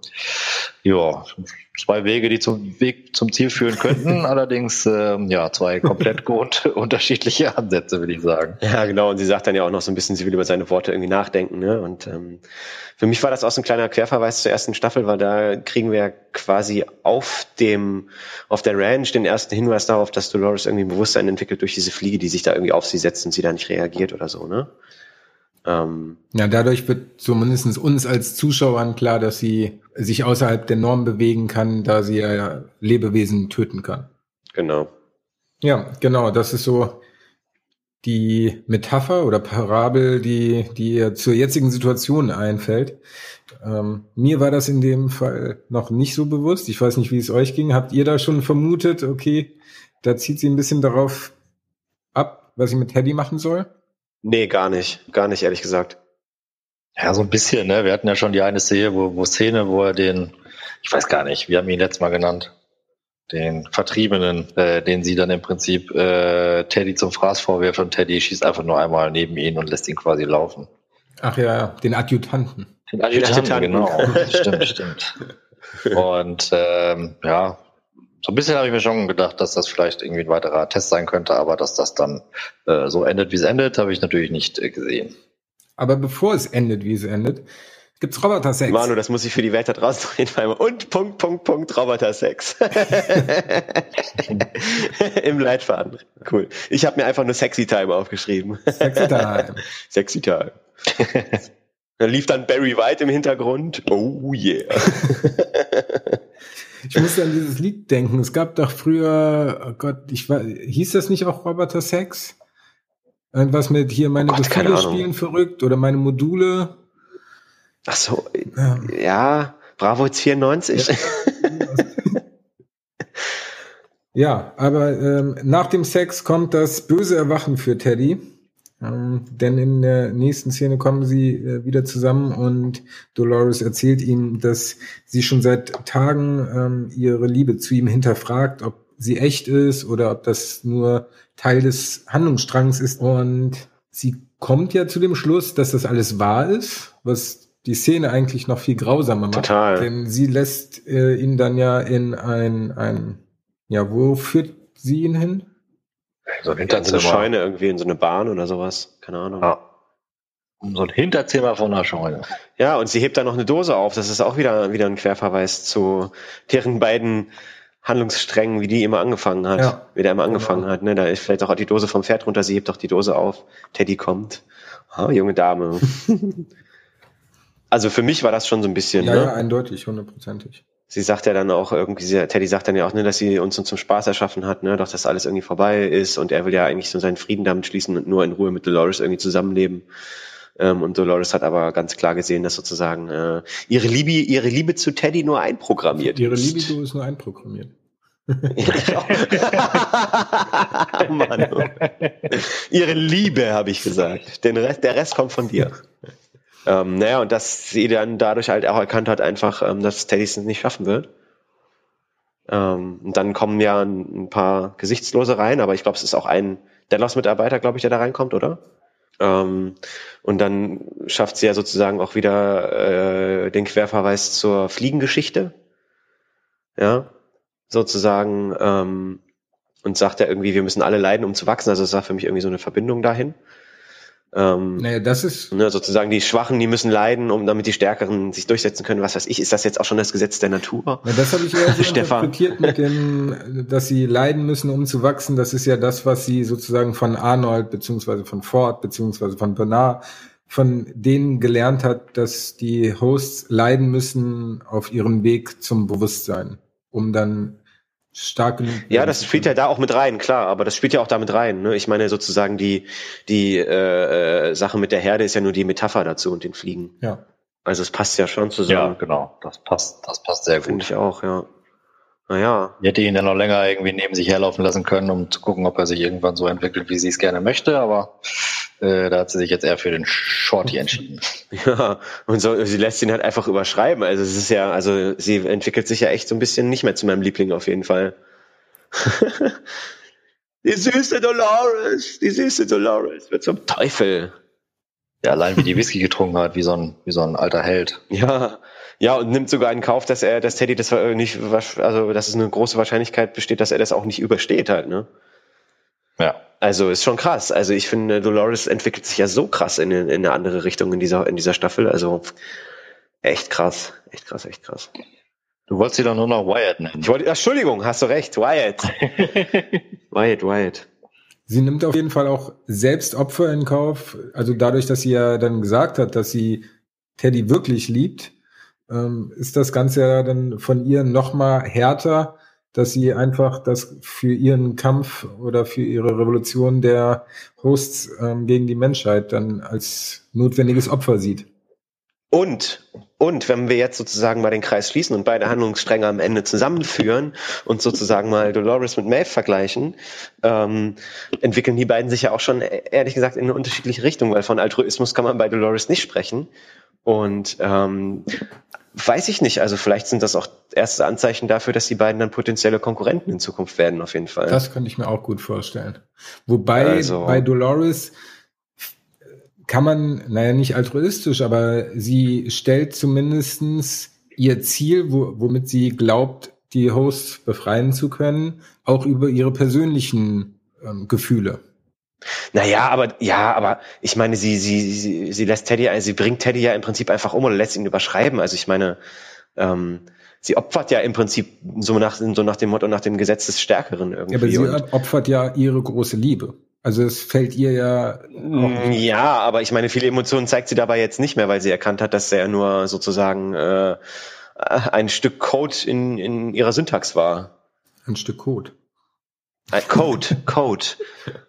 Ja, zwei Wege, die zum Weg zum Ziel führen könnten, [laughs] allerdings ähm, ja zwei komplett [laughs] [laughs] unterschiedliche Ansätze, würde ich sagen. Ja, genau. Und sie sagt dann ja auch noch so ein bisschen, sie will über seine Worte irgendwie nachdenken. Ne? Und ähm, für mich war das auch so ein kleiner Querverweis zur ersten Staffel, weil da kriegen wir quasi auf dem auf der Ranch den ersten Hinweis darauf, dass Dolores irgendwie ein Bewusstsein entwickelt durch diese Fliege, die sich da irgendwie auf sie setzt und sie da nicht reagiert oder so. Ne? Ähm, ja, dadurch wird zumindest uns als Zuschauern klar, dass sie sich außerhalb der Norm bewegen kann, da sie ja Lebewesen töten kann. Genau. Ja, genau. Das ist so die Metapher oder Parabel, die, die zur jetzigen Situation einfällt. Ähm, mir war das in dem Fall noch nicht so bewusst. Ich weiß nicht, wie es euch ging. Habt ihr da schon vermutet, okay, da zieht sie ein bisschen darauf ab, was sie mit Teddy machen soll? Nee, gar nicht. Gar nicht, ehrlich gesagt. Ja, so ein bisschen, ne? Wir hatten ja schon die eine Szene, wo, wo Szene, wo er den, ich weiß gar nicht, wir haben ihn letztes Mal genannt, den Vertriebenen, äh, den sie dann im Prinzip äh, Teddy zum Fraß vorwirft und Teddy schießt einfach nur einmal neben ihn und lässt ihn quasi laufen. Ach ja, den Adjutanten. Den Adjutanten, genau. [laughs] stimmt, stimmt. Und ähm, ja, so ein bisschen habe ich mir schon gedacht, dass das vielleicht irgendwie ein weiterer Test sein könnte, aber dass das dann äh, so endet, wie es endet, habe ich natürlich nicht äh, gesehen. Aber bevor es endet, wie es endet, gibt's Roboter-Sex. Manu, das muss ich für die Welt da draußen jeden Fall Und Punkt, Punkt, Punkt, Roboter-Sex. [laughs] Im Leitfaden. Cool. Ich habe mir einfach nur Sexy Time aufgeschrieben. Sexy Time. [laughs] Sexy Time. [laughs] Da lief dann Barry White im Hintergrund. Oh yeah. [laughs] Ich musste an dieses Lied denken. Es gab doch früher, oh Gott, ich war, hieß das nicht auch Roboter Sex? Irgendwas mit hier meine oh Gefühle spielen verrückt oder meine Module. Ach so, ja, ja Bravo jetzt 94. [laughs] ja, aber ähm, nach dem Sex kommt das böse Erwachen für Teddy. Ähm, denn in der nächsten Szene kommen sie äh, wieder zusammen und Dolores erzählt ihm, dass sie schon seit Tagen ähm, ihre Liebe zu ihm hinterfragt, ob sie echt ist oder ob das nur Teil des Handlungsstrangs ist. Und sie kommt ja zu dem Schluss, dass das alles wahr ist, was die Szene eigentlich noch viel grausamer macht. Total. Denn sie lässt äh, ihn dann ja in ein, ein, ja, wo führt sie ihn hin? So ein Hinterzimmer. In so eine Scheune irgendwie, in so eine Bahn oder sowas. Keine Ahnung. Ja. So ein Hinterzimmer von einer Scheune. Ja, und sie hebt da noch eine Dose auf. Das ist auch wieder, wieder ein Querverweis zu deren beiden Handlungssträngen, wie die immer angefangen hat. Ja. Wie der immer angefangen genau. hat. Ne? Da ist vielleicht auch die Dose vom Pferd runter. Sie hebt doch die Dose auf. Teddy kommt. Ah, junge Dame. [laughs] also für mich war das schon so ein bisschen. Ja, ne? ja eindeutig, hundertprozentig sie sagt ja dann auch irgendwie, Teddy sagt dann ja auch, ne, dass sie uns zum Spaß erschaffen hat, ne, doch dass alles irgendwie vorbei ist und er will ja eigentlich so seinen Frieden damit schließen und nur in Ruhe mit Dolores irgendwie zusammenleben. Ähm, und Dolores hat aber ganz klar gesehen, dass sozusagen äh, ihre Liebe, ihre Liebe zu Teddy nur einprogrammiert ihre ist. Ihre Libido ist nur einprogrammiert. [laughs] Mann, oh. Ihre Liebe, habe ich gesagt. Den Rest, der Rest kommt von dir. Ähm, naja, und dass sie dann dadurch halt auch erkannt hat, einfach, ähm, dass Teddy es nicht schaffen wird. Ähm, und dann kommen ja ein, ein, paar Gesichtslose rein, aber ich glaube, es ist auch ein Delos-Mitarbeiter, glaube ich, der da reinkommt, oder? Ähm, und dann schafft sie ja sozusagen auch wieder äh, den Querverweis zur Fliegengeschichte. Ja, sozusagen. Ähm, und sagt ja irgendwie, wir müssen alle leiden, um zu wachsen. Also es war für mich irgendwie so eine Verbindung dahin. Ähm, naja, das ist. Ne, sozusagen die Schwachen, die müssen leiden, um damit die Stärkeren sich durchsetzen können. Was weiß ich, ist das jetzt auch schon das Gesetz der Natur? Ja, das habe ich eher so [laughs] interpretiert mit dem, dass sie leiden müssen, um zu wachsen. Das ist ja das, was sie sozusagen von Arnold beziehungsweise von Ford beziehungsweise von Bernard von denen gelernt hat, dass die Hosts leiden müssen auf ihrem Weg zum Bewusstsein, um dann stark genug. Ja, das spielt ja da auch mit rein, klar, aber das spielt ja auch da mit rein. Ne? Ich meine sozusagen die die äh, Sache mit der Herde ist ja nur die Metapher dazu und den Fliegen. Ja. Also es passt ja schon zusammen. Ja, genau, das passt, das passt sehr gut. Finde ich auch, ja. Naja. Ich hätte ihn dann noch länger irgendwie neben sich herlaufen lassen können, um zu gucken, ob er sich irgendwann so entwickelt, wie sie es gerne möchte, aber äh, da hat sie sich jetzt eher für den Shorty [laughs] entschieden. Ja, und so, sie lässt ihn halt einfach überschreiben. Also es ist ja, also sie entwickelt sich ja echt so ein bisschen nicht mehr zu meinem Liebling auf jeden Fall. [laughs] Die süße Dolores, die süße Dolores wird zum Teufel. Ja, allein wie die [laughs] Whisky getrunken hat, wie so ein, wie so ein alter Held. Ja, ja, und nimmt sogar in Kauf, dass er, dass Teddy das nicht, also, dass es eine große Wahrscheinlichkeit besteht, dass er das auch nicht übersteht halt, ne? Ja. Also ist schon krass. Also ich finde, Dolores entwickelt sich ja so krass in, in eine andere Richtung in dieser, in dieser Staffel. Also echt krass, echt krass, echt krass. Du wolltest sie doch nur noch Wyatt nennen. Ich wollte, Entschuldigung, hast du recht, Wyatt. [laughs] Wyatt, Wyatt. Sie nimmt auf jeden Fall auch selbst Opfer in Kauf. Also dadurch, dass sie ja dann gesagt hat, dass sie Teddy wirklich liebt, ähm, ist das Ganze ja dann von ihr noch mal härter, dass sie einfach das für ihren Kampf oder für ihre Revolution der Hosts ähm, gegen die Menschheit dann als notwendiges Opfer sieht. Und, und wenn wir jetzt sozusagen mal den Kreis schließen und beide Handlungsstränge am Ende zusammenführen und sozusagen mal Dolores mit Maeve vergleichen, ähm, entwickeln die beiden sich ja auch schon ehrlich gesagt in eine unterschiedliche Richtung, weil von Altruismus kann man bei Dolores nicht sprechen. Und ähm, weiß ich nicht, also vielleicht sind das auch erste Anzeichen dafür, dass die beiden dann potenzielle Konkurrenten in Zukunft werden, auf jeden Fall. Das könnte ich mir auch gut vorstellen. Wobei also, bei Dolores kann man, naja, nicht altruistisch, aber sie stellt zumindestens ihr Ziel, wo, womit sie glaubt, die Hosts befreien zu können, auch über ihre persönlichen ähm, Gefühle. Naja, aber ja, aber ich meine, sie, sie, sie, sie lässt Teddy, sie bringt Teddy ja im Prinzip einfach um oder lässt ihn überschreiben. Also ich meine, ähm, sie opfert ja im Prinzip so nach, so nach dem Motto, nach dem Gesetz des Stärkeren irgendwie. Ja, aber sie opfert ja ihre große Liebe. Also es fällt ihr ja. Mm, ja, aber ich meine, viele Emotionen zeigt sie dabei jetzt nicht mehr, weil sie erkannt hat, dass er nur sozusagen äh, ein Stück Code in, in ihrer Syntax war. Ein Stück Code. Ein Code, Code.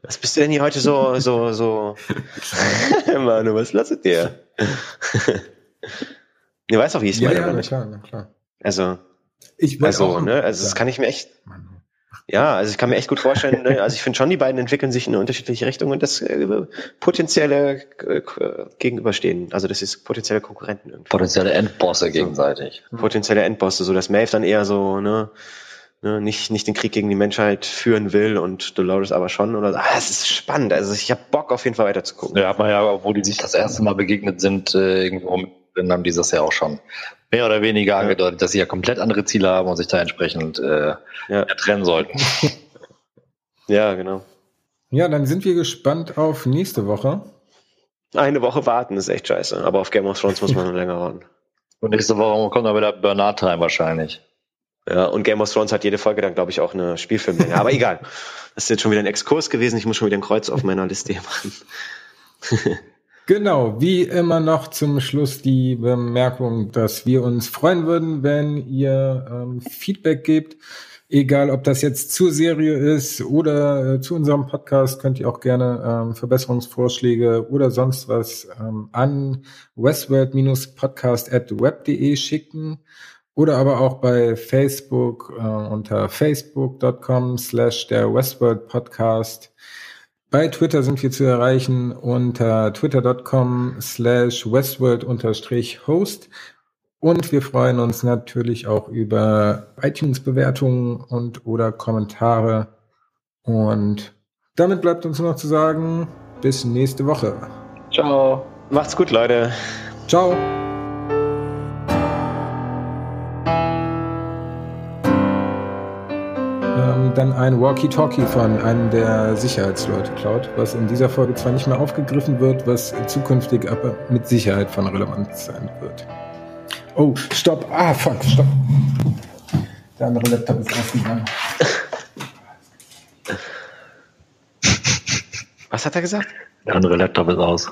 Was bist du denn hier heute so, so, so? [laughs] Manu, was lasst dir? [laughs] du weißt doch, wie ich es ja, meine. Ja, na klar, na klar. Also, ich also, ne, also das kann ich mir echt. Manu. Ja, also ich kann mir echt gut vorstellen, ne? also ich finde schon, die beiden entwickeln sich in eine unterschiedliche Richtung und das äh, potenzielle äh, Gegenüberstehen. Also das ist potenzielle Konkurrenten irgendwie. Potenzielle Endbosse gegenseitig. Potenzielle Endbosse, so dass Maeve dann eher so, ne, ne, nicht, nicht den Krieg gegen die Menschheit führen will und Dolores aber schon. Oder ah, es ist spannend. Also ich habe Bock auf jeden Fall weiter zu gucken. Ja, hat man ja, obwohl die sich das erste Mal begegnet sind, äh, irgendwo drin haben dieses Jahr auch schon mehr oder weniger ja. angedeutet, dass sie ja komplett andere Ziele haben und sich da entsprechend äh, ja. trennen sollten. [laughs] ja, genau. Ja, dann sind wir gespannt auf nächste Woche. Eine Woche warten ist echt scheiße, aber auf Game of Thrones muss man noch [laughs] länger warten. Und nächste Woche kommt dann wieder Bernard Time wahrscheinlich. Ja, und Game of Thrones hat jede Folge dann, glaube ich, auch eine Spielfilmlänge. Aber egal. [laughs] Das ist jetzt schon wieder ein Exkurs gewesen. Ich muss schon wieder ein Kreuz auf meiner Liste hier machen. Genau, wie immer noch zum Schluss die Bemerkung, dass wir uns freuen würden, wenn ihr ähm, Feedback gebt. Egal, ob das jetzt zur Serie ist oder äh, zu unserem Podcast, könnt ihr auch gerne ähm, Verbesserungsvorschläge oder sonst was ähm, an westworld-podcast at web.de schicken oder aber auch bei Facebook äh, unter facebook.com slash der Westworld Podcast bei Twitter sind wir zu erreichen unter twitter.com slash westworld-host und wir freuen uns natürlich auch über iTunes-Bewertungen und oder Kommentare. Und damit bleibt uns nur noch zu sagen, bis nächste Woche. Ciao. Macht's gut, Leute. Ciao. Dann ein Walkie-Talkie von einem der Sicherheitsleute klaut, was in dieser Folge zwar nicht mehr aufgegriffen wird, was zukünftig aber mit Sicherheit von Relevanz sein wird. Oh, stopp. Ah, fuck, stopp. Der andere Laptop ist ausgegangen. Was hat er gesagt? Der andere Laptop ist aus.